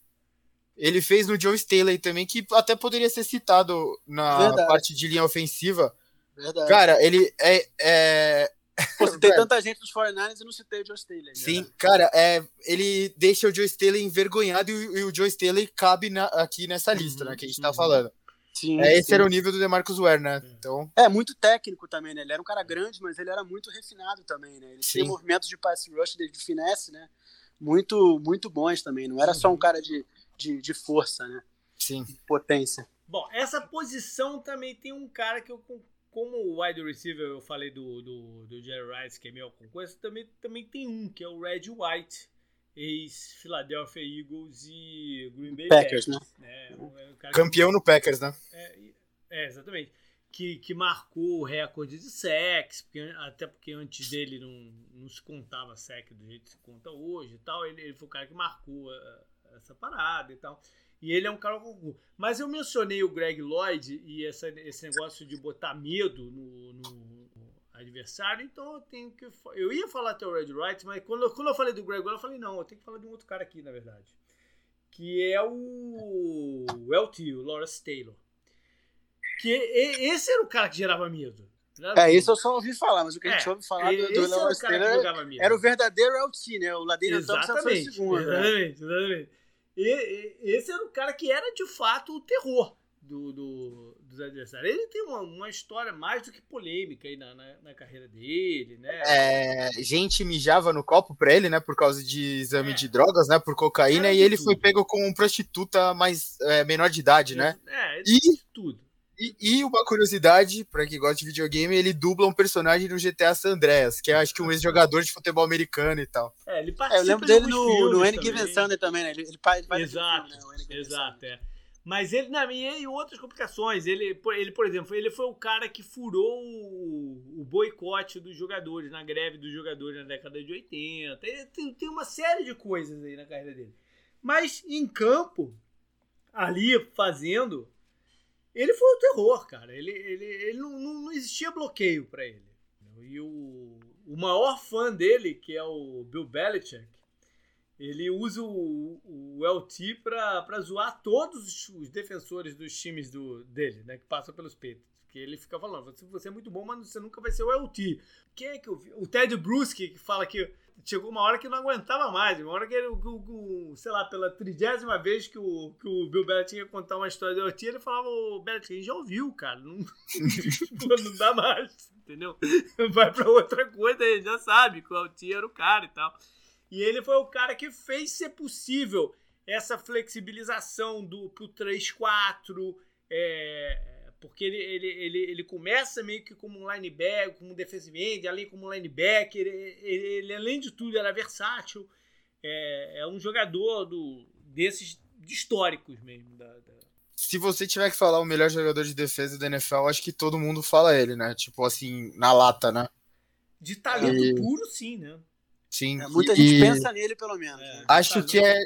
Ele fez no Joe Staley também, que até poderia ser citado na Verdade. parte de linha ofensiva. Verdade. Cara, ele é. é... Pô, tem tanta gente dos 49ers e não citei o Joe Staley. Né? Sim, cara, é, ele deixa o Joe Staley envergonhado e, e o Joe Staley cabe na, aqui nessa lista, uhum, né, que a gente tá uhum. falando. Sim, é, esse sim. era o nível do DeMarcus Ware, né? Então... É, muito técnico também, né? Ele era um cara grande, mas ele era muito refinado também, né? Ele sim. tinha movimentos de pass rush, de finesse, né? Muito, muito bons também. Não era só um cara de de, de força, né? Sim. potência. Bom, essa posição também tem um cara que eu, como wide receiver, eu falei do, do, do Jerry Rice, que é meu concorrente, também, também tem um, que é o Red White, ex-Philadelphia Eagles e Green Bay Packers. Packers né? É, Campeão que, no Packers, né? É, é, exatamente. Que, que marcou o recorde de sex, porque, até porque antes dele não, não se contava sec do jeito que se conta hoje e tal. Ele, ele foi o cara que marcou a, essa parada e tal. E ele é um cara com. Mas eu mencionei o Greg Lloyd e essa, esse negócio de botar medo no, no, adversário, então eu tenho que. Eu ia falar até o Red Wright, mas quando, quando eu falei do Greg Lloyd, eu falei, não, eu tenho que falar de um outro cara aqui, na verdade. Que é o. O LT, o Lawrence Taylor. Que esse era o cara que gerava medo. É, isso eu só ouvi falar, mas o que a gente é, ouve falar do, do Lawrence Taylor era o verdadeiro LT, né? O Ladeira Thompson foi o segundo. Né? Exatamente, né? exatamente. E, e, esse era o cara que era de fato o terror do, do, dos adversários. Ele tem uma, uma história mais do que polêmica aí na, na, na, carreira dele, né? É, gente mijava no copo pra ele, né? Por causa de exame é. de drogas, né? Por cocaína, e ele tudo. foi pego com prostituta mais é, menor de idade, né? É, e tudo. E, e, uma curiosidade, para quem gosta de videogame, ele dubla um personagem no GTA San Andreas, que é acho que um ex-jogador de futebol americano e tal. É, ele participa é, eu lembro dele no, no Given Sunday também, né? Ele, ele faz, Exato, filme, né? exato, é. Mas ele, na minha e outras complicações, ele, ele, por exemplo, ele foi o cara que furou o, o boicote dos jogadores, na greve dos jogadores na década de 80. Ele tem, tem uma série de coisas aí na carreira dele. Mas em campo, ali fazendo, ele foi o terror, cara. Ele, ele, ele não, não, existia bloqueio para ele. E o, o maior fã dele, que é o Bill Belichick, ele usa o, o LT para zoar todos os defensores dos times do, dele, né? Que passam pelos peitos. Que ele fica falando, você, você é muito bom, mas você nunca vai ser o LT. Quem é que eu vi? O Ted Bruschi, que fala que chegou uma hora que não aguentava mais. Uma hora que ele, sei lá, pela trigésima vez que o, que o Bill Belichick ia contar uma história do LT, ele falava, o Belichick, já ouviu, cara. Não, não dá mais, entendeu? Vai pra outra coisa, ele já sabe que o LT era o cara e tal. E ele foi o cara que fez ser possível essa flexibilização do pro 3-4, é, porque ele, ele, ele, ele começa meio que como um linebacker, como um defensive end, além como um linebacker, ele, ele, além de tudo era versátil, é, é um jogador do, desses históricos mesmo. Da, da... Se você tiver que falar o melhor jogador de defesa da NFL, acho que todo mundo fala ele, né? Tipo assim, na lata, né? De talento e... puro, sim, né? Sim. É, muita e, gente pensa nele, pelo menos. É, né? Acho que é.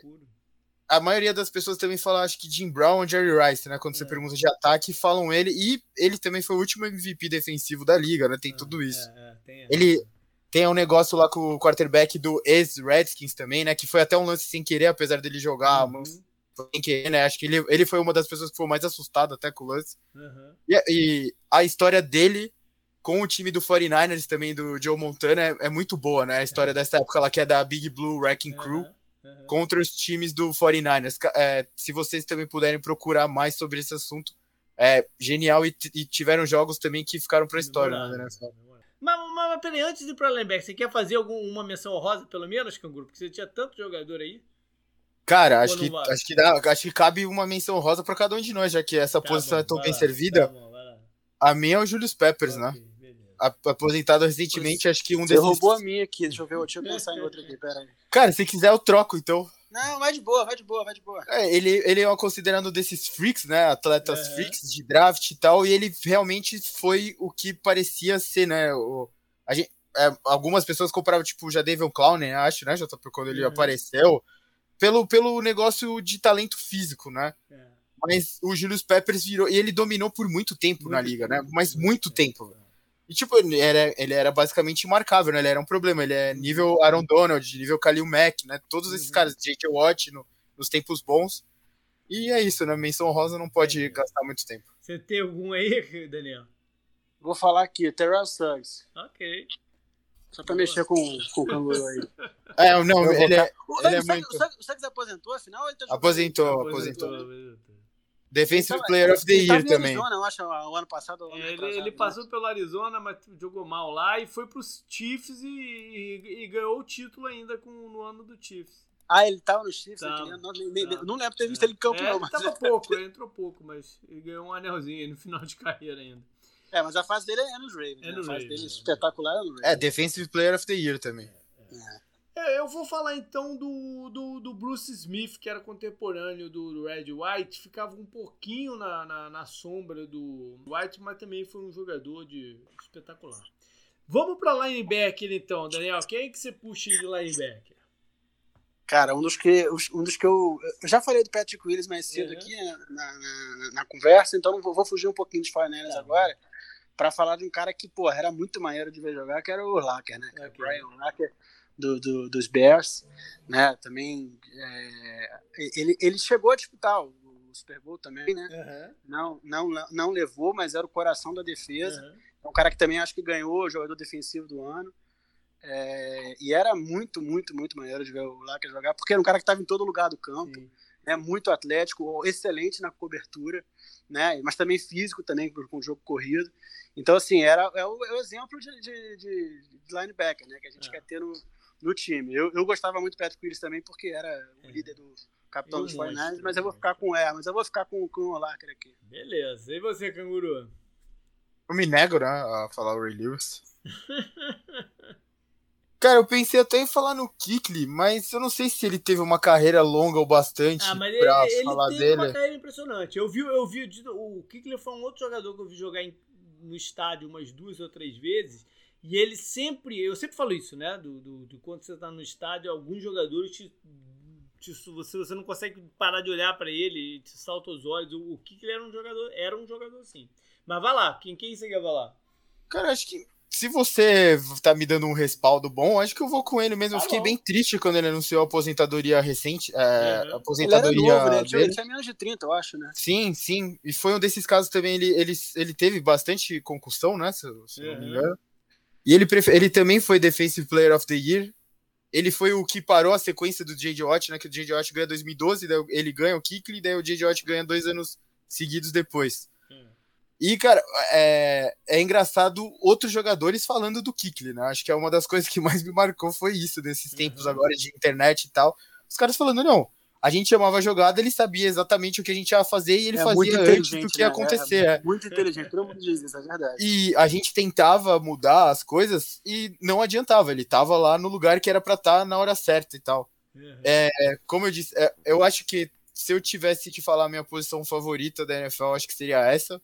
A maioria das pessoas também fala, acho que Jim Brown ou Jerry Rice, né? Quando é. você pergunta de ataque, falam ele. E ele também foi o último MVP defensivo da liga, né? Tem é, tudo isso. É, tem ele tem um negócio lá com o quarterback do ex-Redskins também, né? Que foi até um lance sem querer, apesar dele jogar. Uhum. Sem querer, né? Acho que ele, ele foi uma das pessoas que foi mais assustado até com o lance. Uhum. E, e a história dele com o time do 49ers também, do Joe Montana, é, é muito boa, né? A história dessa época lá que é da Big Blue Wrecking Crew uhum, contra os times do 49ers. É, se vocês também puderem procurar mais sobre esse assunto, é genial e, e tiveram jogos também que ficaram pra história, né? Mas, mas, mas peraí, antes de ir pra linebacker, você quer fazer alguma menção honrosa, pelo menos, Canguru? Porque você tinha tanto jogador aí. Cara, acho que, acho que, dá, acho que cabe uma menção rosa para cada um de nós, já que essa tá posição bom, é tão bem lá, servida. Tá bom, a minha é o Julius Peppers, okay. né? Aposentado recentemente, pois, acho que um você desses. Você roubou a minha aqui, deixa eu ver, deixa eu pensar em outra aqui, pera aí. Cara, se quiser eu troco, então. Não, vai de boa, vai de boa, vai de boa. É, ele, ele é considerado desses freaks, né? Atletas freaks de draft e tal, e ele realmente foi o que parecia ser, né? O, a gente, é, algumas pessoas compravam, tipo, já David Clown, né? Acho, né, JP, quando ele uhum. apareceu, pelo, pelo negócio de talento físico, né? É. Mas o Julius Peppers virou. E ele dominou por muito tempo muito na liga, tempo, né? Mas muito tempo, velho. E, tipo, ele era, ele era basicamente imarcável, né? Ele era um problema. Ele é nível Aaron Donald, nível Khalil Mack, né? Todos esses uhum. caras, J.J. Watt no, nos tempos bons. E é isso, né? Menção rosa não pode é. gastar muito tempo. Você tem algum aí, Daniel? Vou falar aqui, Terrell Suggs. Ok. Só pra mexer com, com o canguru aí. É, não, ele é, o, ele é muito... O Suggs aposentou, afinal? Ele tá aposentou, aposentou. aposentou. Defensive Player of the Year também. Arizona, eu acho, o ano passado. É, ele, ele, né? passou pelo Arizona, mas jogou mal lá e foi pros Chiefs e, e, e ganhou o título ainda com, no ano do Chiefs. Ah, ele tava no Chiefs? Tava, não, tava. não lembro de ter visto ele em campo, É, não. Mas... Tava pouco, ele entrou pouco, mas ele ganhou um anelzinho aí no final de carreira ainda. É, mas a fase dele é nos Ravens. É né? no a fase Ravens, dele é. espetacular é no Ravens. É, Defensive Player of the Year também. É, eu vou falar então do, do, do Bruce Smith, que era contemporâneo do, do Red White, ficava um pouquinho na, na, na sombra do White, mas também foi um jogador de espetacular. Vamos para linebacker então, Daniel. Quem é que você puxa de linebacker? Cara, um dos que, um dos que eu. Eu já falei do Patrick Willis mais cedo Uhum. aqui né, na, na, na conversa, então vou, vou fugir um pouquinho dos 49ers Tá. agora, pra falar de um cara que, pô, era muito maneiro de ver jogar, que era o Lacker, né? cara? Ok. Brian Lacker do, do, dos Bears, né? Também. é, ele, ele chegou a disputar o, o Super Bowl também, né? Não, não, não levou, mas era o coração da defesa. Uhum. É um cara que também acho que ganhou o jogador defensivo do ano. É, e era muito, muito, muito maneiro de ver o Lacker jogar, porque era um cara que estava em todo lugar do campo, Sim. né, muito atlético, excelente na cobertura, né, mas também físico também com o jogo corrido. Então, assim, era, é, o, é o exemplo de, de, de, de linebacker né, que a gente É. quer ter no, no time. Eu, eu gostava muito do Patrick Willis também, porque era o É. líder do capitão dos 49ers, monstro, mas eu vou ficar com é, mas eu vou ficar com, com o Lacker aqui. Beleza. E você, canguru? Eu me nego, né, a falar o Ray Lewis. Cara, eu pensei até em falar no Kikli, mas eu não sei se ele teve uma carreira longa o bastante Ah, mas ele, pra ele falar teve dele. uma carreira impressionante. Eu vi, eu vi o Kikler foi um outro jogador que eu vi jogar em- no estádio umas duas ou três vezes. E ele sempre, eu sempre falo isso, né? Do, do, do quando você tá no estádio, alguns jogadores te, te- você, você não consegue parar de olhar pra ele, te salta os olhos. O, o Kikler era um jogador, era um jogador assim. Mas vai lá, quem, quem você quer falar? Cara, acho que se você tá me dando um respaldo bom, acho que eu vou com ele mesmo. Eu Tá fiquei bom. bem triste quando ele anunciou a aposentadoria recente. É, Uhum. a Ele era aposentadoria novo, né? Ele tinha, dele. ele tinha menos de 30, eu acho, né? Sim, sim. E foi um desses casos também. Ele, ele, ele teve bastante concussão, né? Se, eu- se não me Uhum. engano. E ele, ele também foi Defensive Player of the Year. Ele foi o que parou a sequência do J.J. Watt, né? Que o J.J. Watt ganha 2012, daí ele ganha o Kikli, daí o J.J. Watt ganha dois anos seguidos depois. Hum. E, cara, é, é engraçado outros jogadores falando do Kikli, né? Acho que é uma das coisas que mais me marcou foi isso, nesses tempos Uhum. agora de internet e tal. Os caras falando, não, a gente chamava a jogada, ele sabia exatamente o que a gente ia fazer e ele É fazia antes do que ia né? acontecer. É, é. muito inteligente, todo mundo diz isso, é verdade. E a gente tentava mudar as coisas e não adiantava, ele tava lá no lugar que era pra estar na hora certa e tal. Uhum. É, como eu disse, é, eu acho que se eu tivesse que falar a minha posição favorita da NFL, acho que seria essa.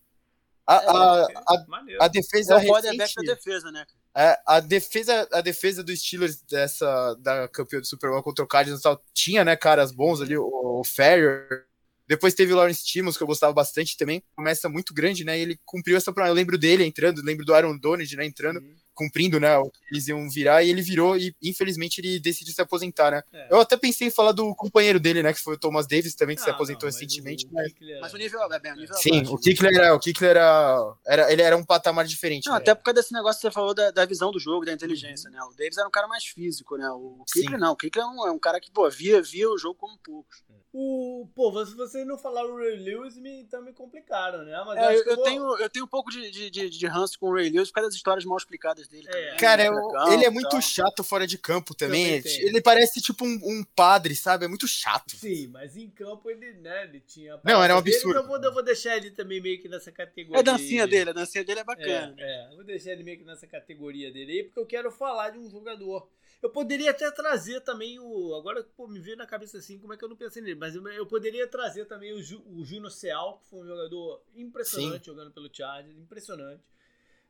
A, a, a, Maneiro. a defesa É o quarterback recente, da defesa, né? É, a defesa a defesa dos Steelers dessa da campeã do Super Bowl contra o Cardinals tal, tinha, né, caras bons ali, o, o Ferrier. Depois teve o Lawrence Timmons, que eu gostava bastante também. Começa muito grande, né? E ele cumpriu essa promessa. Eu lembro dele entrando, lembro do Aaron Donald, né, entrando Uhum. cumprindo, né, eles iam virar, e ele virou, e infelizmente ele decidiu se aposentar, né. É. Eu até pensei em falar do companheiro dele, né, que foi o Thomas Davis também, que se Ah, aposentou não, mas recentemente. o mas- o era- nível é bem, o nível Sim, abaixo, o? Kikler era, o Kikler era, era, ele era um patamar diferente. Não, né. até por causa desse negócio que você falou da, da visão do jogo, da inteligência, né? O Davis era um cara mais físico, né? O Sim. Kikler não, o Kikler é um, é um cara que, pô, via, via o jogo como poucos. O, pô, se vocês não falaram o Ray Lewis, me, então me complicaram, né? Mas É, eu, eu vou- tenho, eu tenho um pouco de, de, de, de ranço com o Ray Lewis por causa das histórias mal explicadas dele. É. Cara, né, eu- campo ele é muito tal. chato fora de campo também. Também tem. Ele parece tipo um, um padre, sabe? É muito chato. Sim, mas em campo ele, né, ele tinha. Não, era um parada dele, absurdo. então Eu vou, eu vou deixar ele também meio que nessa categoria. É a dancinha dele, a dancinha dele é bacana. É, é, vou deixar ele meio que nessa categoria dele aí, porque eu quero falar de um jogador. Eu poderia até trazer também o. Agora, pô, me veio na cabeça assim, como é que eu não pensei nele? Mas eu, poderia trazer também o, Ju, o Juno Seal, que foi um jogador impressionante jogando pelo Chargers, impressionante.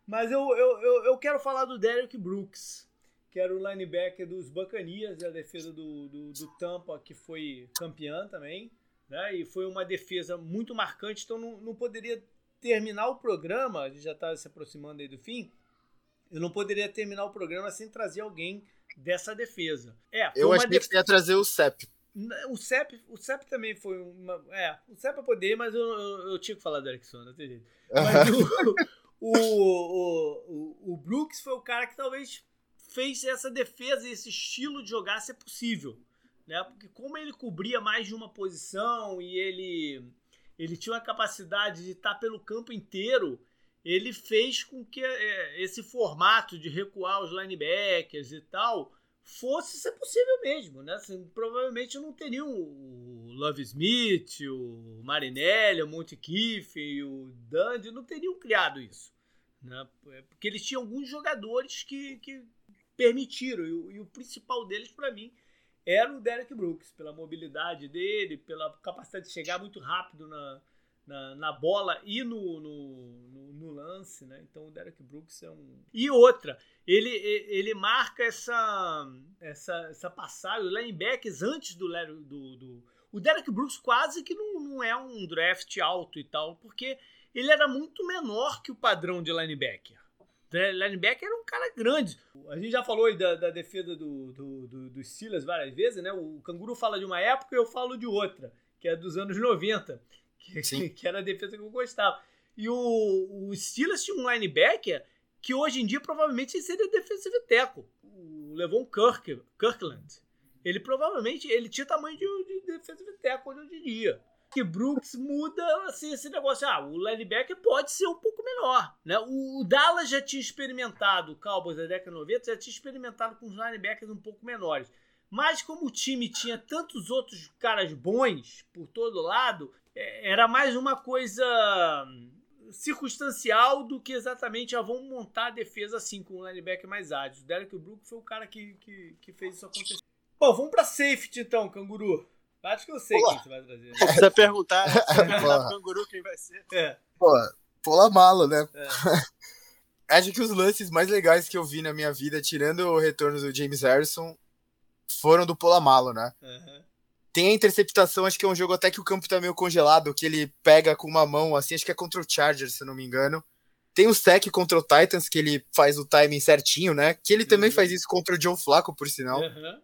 Mas eu, eu, eu, eu quero falar do Derek Brooks, que era o linebacker dos Bacanias, a defesa do, do, do Tampa, que foi campeã também. Né? E foi uma defesa muito marcante, então não, não poderia terminar o programa, a gente já está se aproximando aí do fim, eu não poderia terminar o programa sem trazer alguém dessa defesa. É, Eu achei def- que ia trazer o CEP. O CEP, o CEP também foi uma. É, o CEP eu poderia, mas eu, eu, eu tinha que falar do Erickson, não tem jeito. Mas o, o, o, o, Brooks foi o cara que talvez fez essa defesa, esse estilo de jogar ser possível. Né? Porque como ele cobria mais de uma posição e ele, ele tinha uma capacidade de estar pelo campo inteiro, ele fez com que é, esse formato de recuar os linebackers e tal fosse ser possível mesmo, né? Assim, provavelmente não teriam o Love Smith, o Marinelli, o Monte Kiff, o Dandy, não teriam criado isso, né? Porque eles tinham alguns jogadores que, que permitiram, e o, e o principal deles, para mim, era o Derek Brooks, pela mobilidade dele, pela capacidade de chegar muito rápido na, na, na bola e no, no, no, no, lance, né? Então o Derek Brooks é um. E outra, ele, ele marca essa, essa, essa passagem, os linebackers antes do, do, do. O Derek Brooks quase que não, não é um draft alto e tal, porque ele era muito menor que o padrão de linebacker. Linebacker era um cara grande. A gente já falou da, da defesa do, do, do, dos Steelers várias vezes, né? O Canguru fala de uma época e eu falo de outra, que é dos anos 90 que, que, era a defesa que eu gostava. E o, o Steelers tinha um linebacker que hoje em dia provavelmente seria defensive tackle. O Levon Kirk, Kirkland. Ele provavelmente ele tinha tamanho de, de defensive tackle, eu diria. Que Brooks muda assim, esse negócio. Ah, o linebacker pode ser um pouco menor. Né? O Dallas já tinha experimentado, o Cowboys da década de 90 já tinha experimentado com os linebackers um pouco menores. Mas como o time tinha tantos outros caras bons por todo lado, é, era mais uma coisa circunstancial do que exatamente a ah, vamos montar a defesa assim com um linebacker mais ágil. O Derek Brook foi o cara que, que, que, fez isso acontecer. Bom, vamos para safety então, canguru. Acho que eu sei Olá. quem você vai trazer. Né? Precisa perguntar, né? perguntar canguru quem vai ser. É. Pô, pula malo, né? É. Acho que os lances mais legais que eu vi na minha vida, tirando o retorno do James Harrison, foram do Polamalo, né? Uhum. Tem a interceptação, acho que é um jogo até que o campo tá meio congelado, que ele pega com uma mão, assim, acho que é contra o Chargers, se eu não me engano. Tem o sec contra o Titans, que ele faz o timing certinho, né? Que ele também uhum. faz isso contra o Joe Flacco, por sinal. Uhum.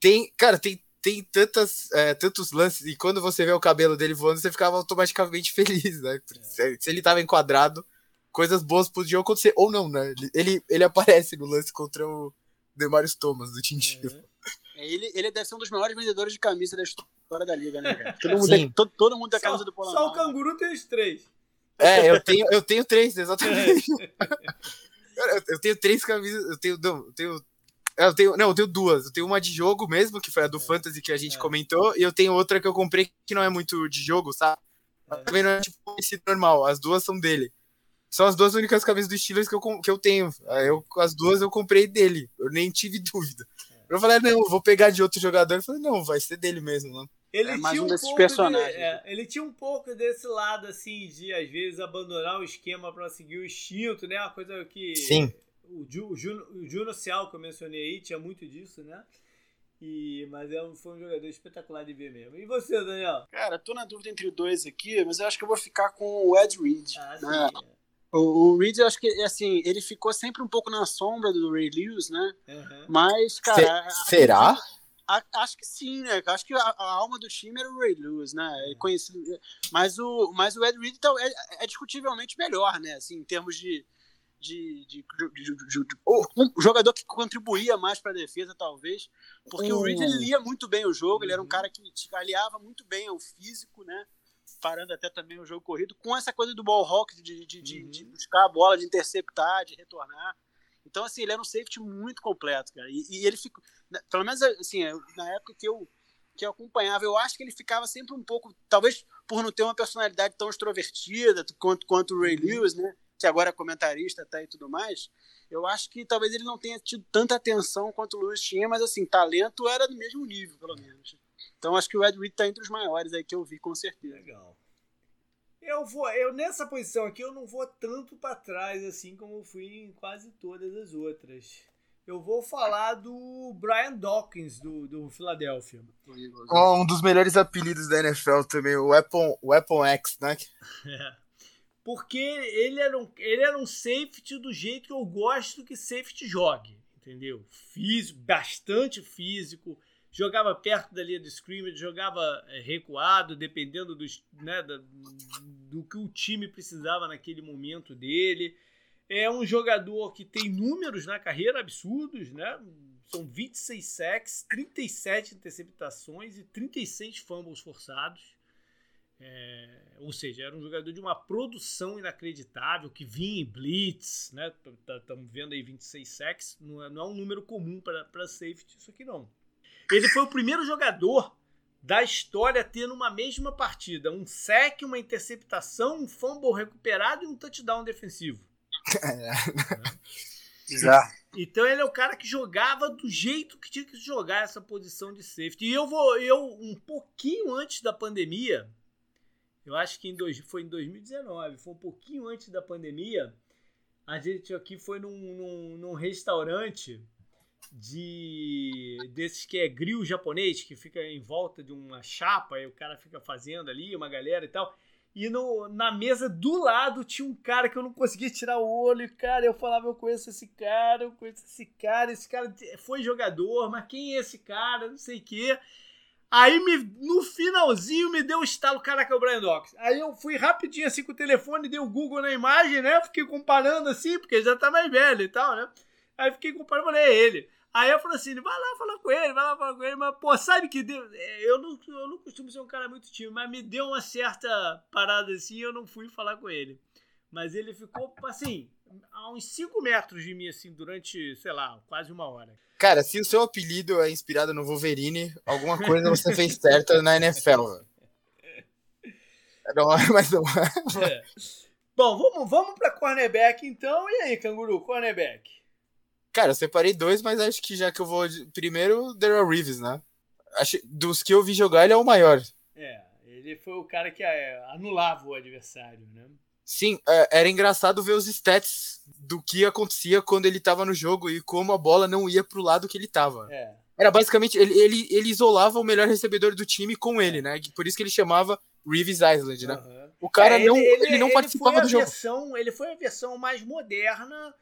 Tem, cara, tem, tem tantas, é, tantos lances, e quando você vê o cabelo dele voando, você ficava automaticamente feliz, né? É. Se ele tava enquadrado, coisas boas podiam acontecer, ou não, né? Ele, ele aparece no lance contra o Demarius Thomas, do Tintinho. Uhum. Ele, ele deve ser um dos maiores vendedores de camisa da história da liga, né, cara? Todo mundo, tem, todo, todo mundo tem a camisa do Polamar. Só o canguru tem os três. É, eu tenho, eu tenho três, exatamente. eu, eu tenho três camisas. Eu tenho. Não, eu tenho eu tenho, não, eu tenho duas. Eu tenho uma de jogo mesmo, que foi a do é. Fantasy que a gente é. comentou, e eu tenho outra que eu comprei que não é muito de jogo, sabe? É. Também não é tipo esse normal, as duas são dele. São as duas únicas camisas do Steelers que eu, que eu tenho. Eu, as duas eu comprei dele, eu nem tive dúvida. Eu falei, não, vou pegar de outro jogador. Eu falei, não, vai ser dele mesmo, não. Ele é mais tinha um, um desses personagens. De, é, ele tinha um pouco desse lado, assim, de às vezes abandonar o esquema para seguir o instinto, né? Uma coisa que. Sim. O, Ju, o, Juno, o Juno Cial, que eu mencionei aí, tinha muito disso, né? E, mas é um, foi um jogador espetacular de ver mesmo. E você, Daniel? Cara, tô na dúvida entre dois aqui, mas eu acho que eu vou ficar com o Ed Reed. Ah, né? sim. O, o Reed, eu acho que, assim, ele ficou sempre um pouco na sombra do Ray Lewis, né? Uhum. Mas, cara... Se, será? A, acho que sim, né? Acho que a, a, alma do time era o Ray Lewis, né? Uhum. Conhecido, mas, o, mas o Ed Reed então, é, é, discutivelmente melhor, né? Assim, em termos de... De, de, de, de, um jogador que contribuía mais para a defesa, talvez, porque uhum. o Reed ele lia muito bem o jogo, ele era um uhum. cara que aliava muito bem ao físico, né? Parando até também o jogo corrido, com essa coisa do ball rock, de, de, de, uhum. de, buscar a bola, de interceptar, de retornar. Então, assim, ele era um safety muito completo, cara. E, e ele ficou, né, pelo menos assim, na época que eu, que eu acompanhava, eu acho que ele ficava sempre um pouco, talvez por não ter uma personalidade tão extrovertida quanto, quanto o Ray uhum. Lewis, né? Que agora é comentarista até e tudo mais. Eu acho que talvez ele não tenha tido tanta atenção quanto o Lewis tinha, mas assim, talento era do mesmo nível, pelo menos. Então acho que o Ed Reed tá entre os maiores aí que eu vi, com certeza. Legal. Eu vou, eu nessa posição aqui eu não vou tanto para trás assim como eu fui em quase todas as outras. Eu vou falar do Brian Dawkins do, do Philadelphia. Oh, um dos melhores apelidos da NFL também, o Weapon, Weapon X, né? É. Porque ele era, um, ele era um safety do jeito que eu gosto que safety jogue, entendeu? Físico, bastante físico jogava perto da linha do scrimmage, jogava é, recuado, dependendo dos, né, da, do que o time precisava naquele momento dele. É um jogador que tem números na carreira absurdos, né? São 26 sacks, 37 interceptações e 36 fumbles forçados. É, ou seja, era um jogador de uma produção inacreditável, que vinha em blitz, né? Estamos vendo aí 26 sacks, não é, não é um número comum para safety isso aqui não. Ele foi o primeiro jogador da história a ter numa mesma partida um sack, uma interceptação, um fumble recuperado e um touchdown defensivo. Bizarro. Então ele é o cara que jogava do jeito que tinha que jogar essa posição de safety. E eu vou, eu um pouquinho antes da pandemia, eu acho que em dois, foi em 2019, foi um pouquinho antes da pandemia, a gente aqui foi num, num, num restaurante de desses que é grill japonês, que fica em volta de uma chapa e o cara fica fazendo ali, uma galera e tal. E no, na mesa do lado tinha um cara que eu não conseguia tirar o olho. Cara, eu falava, eu conheço esse cara, eu conheço esse cara. Esse cara foi jogador, mas quem é esse cara? Não sei o. Aí me, no finalzinho me deu o estalo, caraca, é o Brian Dox. Aí eu fui rapidinho assim com o telefone, dei o Google na imagem, né? Fiquei comparando assim, porque já tá mais velho e tal, né? Aí fiquei comparando, falei, é ele. Aí eu falei assim, vai lá falar com ele, vai lá falar com ele, mas, pô, sabe que deu, é, eu, não, eu não costumo ser um cara muito tímido, mas me deu uma certa parada assim e eu não fui falar com ele. Mas ele ficou, assim, a uns 5 metros de mim, assim, durante, sei lá, quase uma hora. Cara, se o seu apelido é inspirado no Wolverine, alguma coisa você fez certa na NFL. Não é, mas não é. é. Bom, vamos, vamos pra cornerback então. E aí, canguru, cornerback? Cara, eu separei dois, mas acho que já que eu vou. Primeiro, Daryl Reeves, né? Acho, dos que eu vi jogar, ele é o maior. É, ele foi o cara que é, anulava o adversário, né? Sim, é, era engraçado ver os stats do que acontecia quando ele tava no jogo e como a bola não ia pro lado que ele tava. É. Era basicamente, ele, ele, ele isolava o melhor recebedor do time com ele, né? Por isso que ele chamava Reeves Island, né? Uhum. O cara é, não, ele, ele, não participava do jogo. Versão, ele foi a versão mais moderna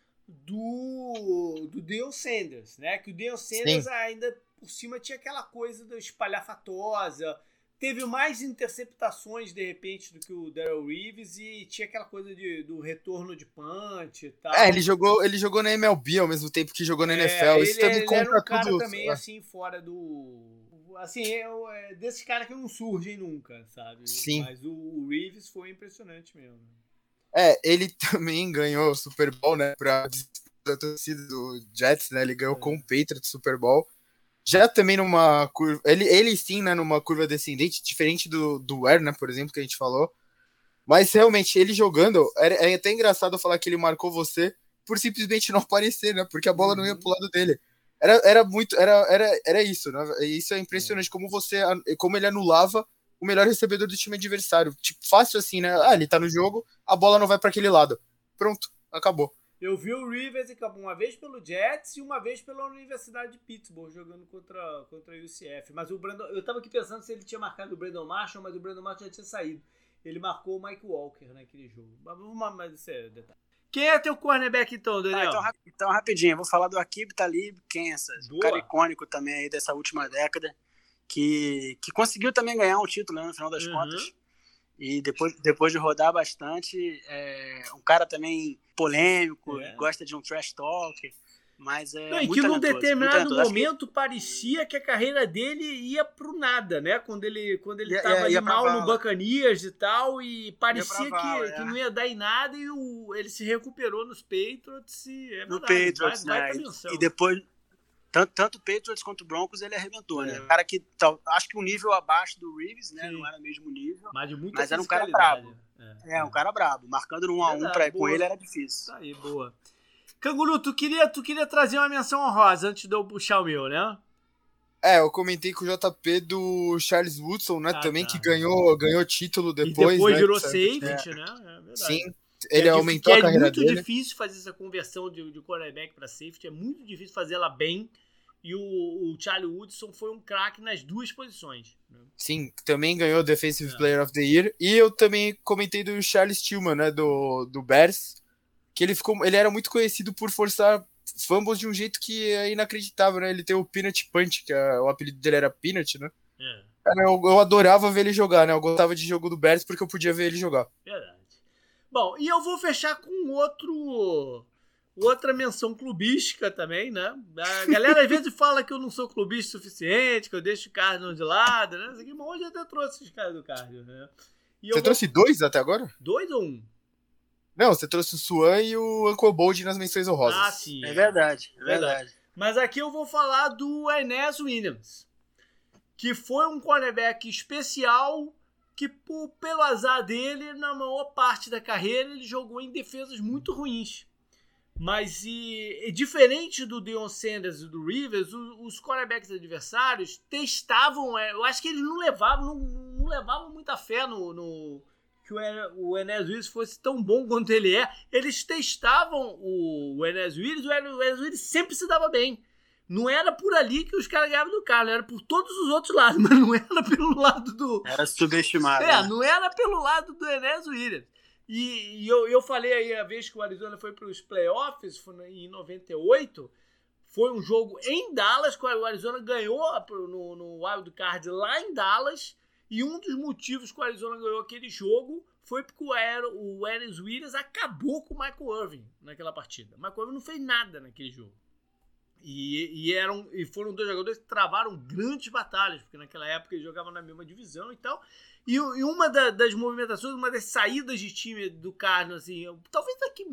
do, do Deion Sanders, né? Que o Deion Sanders Sim. ainda por cima tinha aquela coisa do espalhafatosa, teve mais interceptações de repente do que o Daryl Reeves e tinha aquela coisa de, do retorno de punch e tal. É, ele jogou, ele jogou na MLB ao mesmo tempo que jogou na é, NFL. Isso ele, também ele era um cara tudo. também assim fora do assim, é, é desses caras que não surgem nunca, sabe? Sim. Mas o, o Reeves foi impressionante mesmo. É, ele também ganhou o Super Bowl, né, pra da torcida do Jets, né, ele ganhou é. com o Patriots Super Bowl. Já também numa curva, ele, ele sim, né, numa curva descendente, diferente do, do Ware, né, por exemplo, que a gente falou. Mas realmente, ele jogando, é, é até engraçado falar que ele marcou você por simplesmente não aparecer, né, porque a bola uhum. não ia uhum. pro lado dele. Era, era muito, era, era, era isso, né, isso é impressionante, é. como você, como ele anulava o melhor recebedor do time adversário. Tipo, fácil assim, né? Ah, ele tá no jogo, a bola não vai para aquele lado. Pronto, acabou. Eu vi o Rivers em campo uma vez pelo Jets e uma vez pela Universidade de Pittsburgh, jogando contra, contra a UCF. Mas o Brandon, eu tava aqui pensando se ele tinha marcado o Brandon Marshall, mas o Brandon Marshall já tinha saído. Ele marcou o Mike Walker naquele jogo. Mas, mas isso é detalhe. Quem é teu cornerback então, Daniel? Ah, então, então, rapidinho, eu vou falar do Akib Talib Kansas, Boa. um cara icônico também aí dessa última década que, que conseguiu também ganhar um título né, no final das uhum. contas. E depois, depois de rodar bastante, é um cara também polêmico, é. gosta de um trash talk, mas é. Não, e que num determinado momento que... parecia que a carreira dele ia pro nada, né? Quando ele, quando ele ia, tava ia, mal no Bacanias e tal, e parecia que, é. que não ia dar em nada, e o, ele se recuperou nos Patriots e é No Patriots, vai, né? Vai e depois, tanto, tanto o Patriots quanto o Broncos ele arrebentou, né? é. né? Um cara que tal, acho que um nível abaixo do Reeves, né? Sim. Não era o mesmo nível. Mas, mas era um cara brabo. É, é, um cara brabo. Marcando no 1 a 1 pra ir com ele era difícil. Tá aí, boa. Canguru, tu queria, tu queria trazer uma menção honrosa antes de eu puxar o meu, né? É, eu comentei com o JP do Charles Woodson, né? Ah, também tá. que ganhou, ganhou título depois. E depois né, virou safety, né? É Sim, ele é aumentou a carreira dele. É muito difícil fazer essa conversão de, de quarterback para safety, é muito difícil fazer ela bem. E o, o Charlie Woodson foi um craque nas duas posições. Né? Sim, também ganhou Defensive é. Player of the Year. E eu também comentei do Charles Tillman, né, do, do Bears, que ele ficou, ele era muito conhecido por forçar fumbles de um jeito que é inacreditável, né? Ele tem o Peanut Punch, que é, o apelido dele era Peanut, né? É. Eu, eu adorava ver ele jogar, né? Eu gostava de jogo do Bears porque eu podia ver ele jogar. Verdade. Bom, e eu vou fechar com outro outra menção clubística também, né? A galera às vezes fala que eu não sou clubista o suficiente, que eu deixo o Cardinal de lado, né? Mas hoje eu até trouxe os caras do Cardinal, né? você vou... trouxe dois até agora? Dois ou um? Não, você trouxe o Swan e o Uncle Bold nas menções honrosas. Ah, sim. É verdade, é verdade. Mas aqui eu vou falar do Enes Williams, que foi um cornerback especial que, por, pelo azar dele, na maior parte da carreira, ele jogou em defesas muito ruins. Mas e, e diferente do Deion Sanders e do Rivers, os, quarterbacks adversários testavam, é, eu acho que eles não levavam, não, não levavam muita fé no, no que o Enes Willis fosse tão bom quanto ele é. Eles testavam o, o Enes Willis, o Enes Willis sempre se dava bem. Não era por ali que os caras ganhavam do Carlos, era por todos os outros lados, mas não era pelo lado do. Era subestimado. É, né? não era pelo lado do Enes Williams. E, e, eu, eu falei aí a vez que o Arizona foi para os playoffs, foi em 98. Foi um jogo em Dallas, que o Arizona ganhou no, no Wild Card lá em Dallas. E um dos motivos que o Arizona ganhou aquele jogo foi porque o, o Enes Williams acabou com o Michael Irving naquela partida. O Michael Irving não fez nada naquele jogo. E, e, eram, e foram dois jogadores que travaram grandes batalhas, porque naquela época eles jogavam na mesma divisão e tal. E, e uma da, das movimentações, uma das saídas de time do Cardinals, assim, talvez a que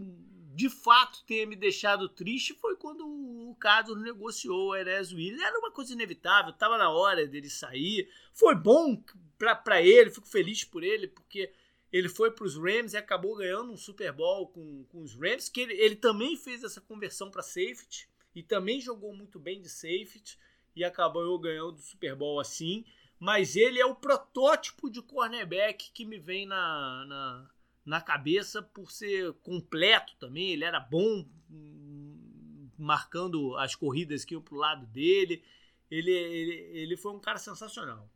de fato tenha me deixado triste foi quando o Cardinals negociou o Enes Williams. Era uma coisa inevitável, estava na hora dele sair. Foi bom para ele, fico feliz por ele, porque ele foi para os Rams e acabou ganhando um Super Bowl com, com os Rams, que ele, ele também fez essa conversão para safety e também jogou muito bem de safety e acabou ganhando o Super Bowl assim. Mas ele é o protótipo de cornerback que me vem na, na, na cabeça por ser completo também. Ele era bom hum, marcando as corridas que iam para o lado dele. Ele, ele, ele foi um cara sensacional.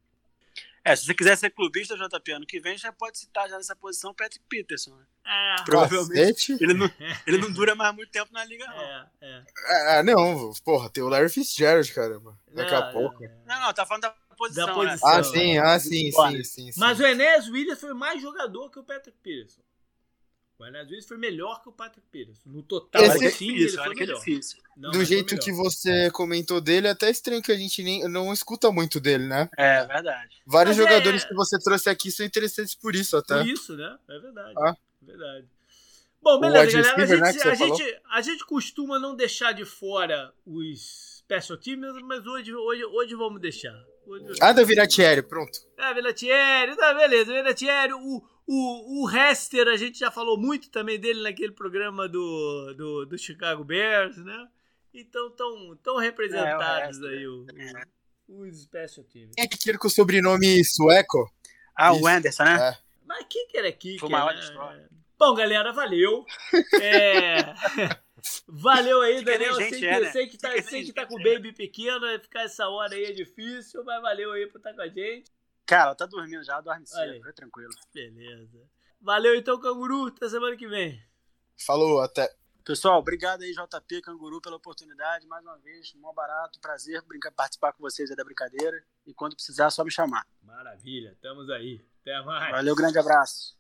É, se você quiser ser clubista, JP, ano que vem já pode citar já nessa posição o Patrick Peterson. Né? É. Provavelmente. Ele não, ele não dura mais muito tempo na liga, não. É, é. é não, porra, tem o Larry Fitzgerald, caramba. Daqui a é, pouco. É. Não, não, tá falando da posição. Da posição né? Ah, sim, ah, sim, sim, sim, sim. Mas o Enéas Williams foi mais jogador que o Patrick Peterson. O Enéas Williams foi melhor que o Patrick Peterson. No total, Esse, é difícil, ele foi melhor. difícil. Não, Do jeito que você comentou dele, é até estranho que a gente nem, não escuta muito dele, né? É, verdade. Vários Mas jogadores é... que você trouxe aqui são interessantes por isso, até. Por isso, né? É verdade. Ah. É verdade. Bom, beleza, galera. A gente, a, gente, a gente costuma não deixar de fora os special teams, mas hoje, hoje, hoje vamos deixar. Hoje... Ah, da Viratieri, pronto. É, Viratieri, tá, beleza. Viratieri, o, o, o Hester, a gente já falou muito também dele naquele programa do, do, do Chicago Bears, né? Então estão tão representados é, aí o, é. os special teams. Quem é que com o sobrenome sueco? Ah, Isso. o Anderson, né? É. Mas Kicker é Kicker. Foi o maior né? Bom, galera, valeu. É... valeu aí, Daniel. Sei que, é, né? sei que, tá, sei que tá com o baby é. pequeno, ficar essa hora aí é difícil, mas valeu aí por estar com a gente. Cara, tá dormindo já, dorme cedo, fica tranquilo. Beleza. Valeu então, Canguru. Até semana que vem. Falou, até. Pessoal, obrigado aí, JP, Canguru, pela oportunidade. Mais uma vez, mó barato, prazer brincar, participar com vocês aí da brincadeira. E quando precisar, é só me chamar. Maravilha, estamos aí. Até mais. Valeu, grande abraço.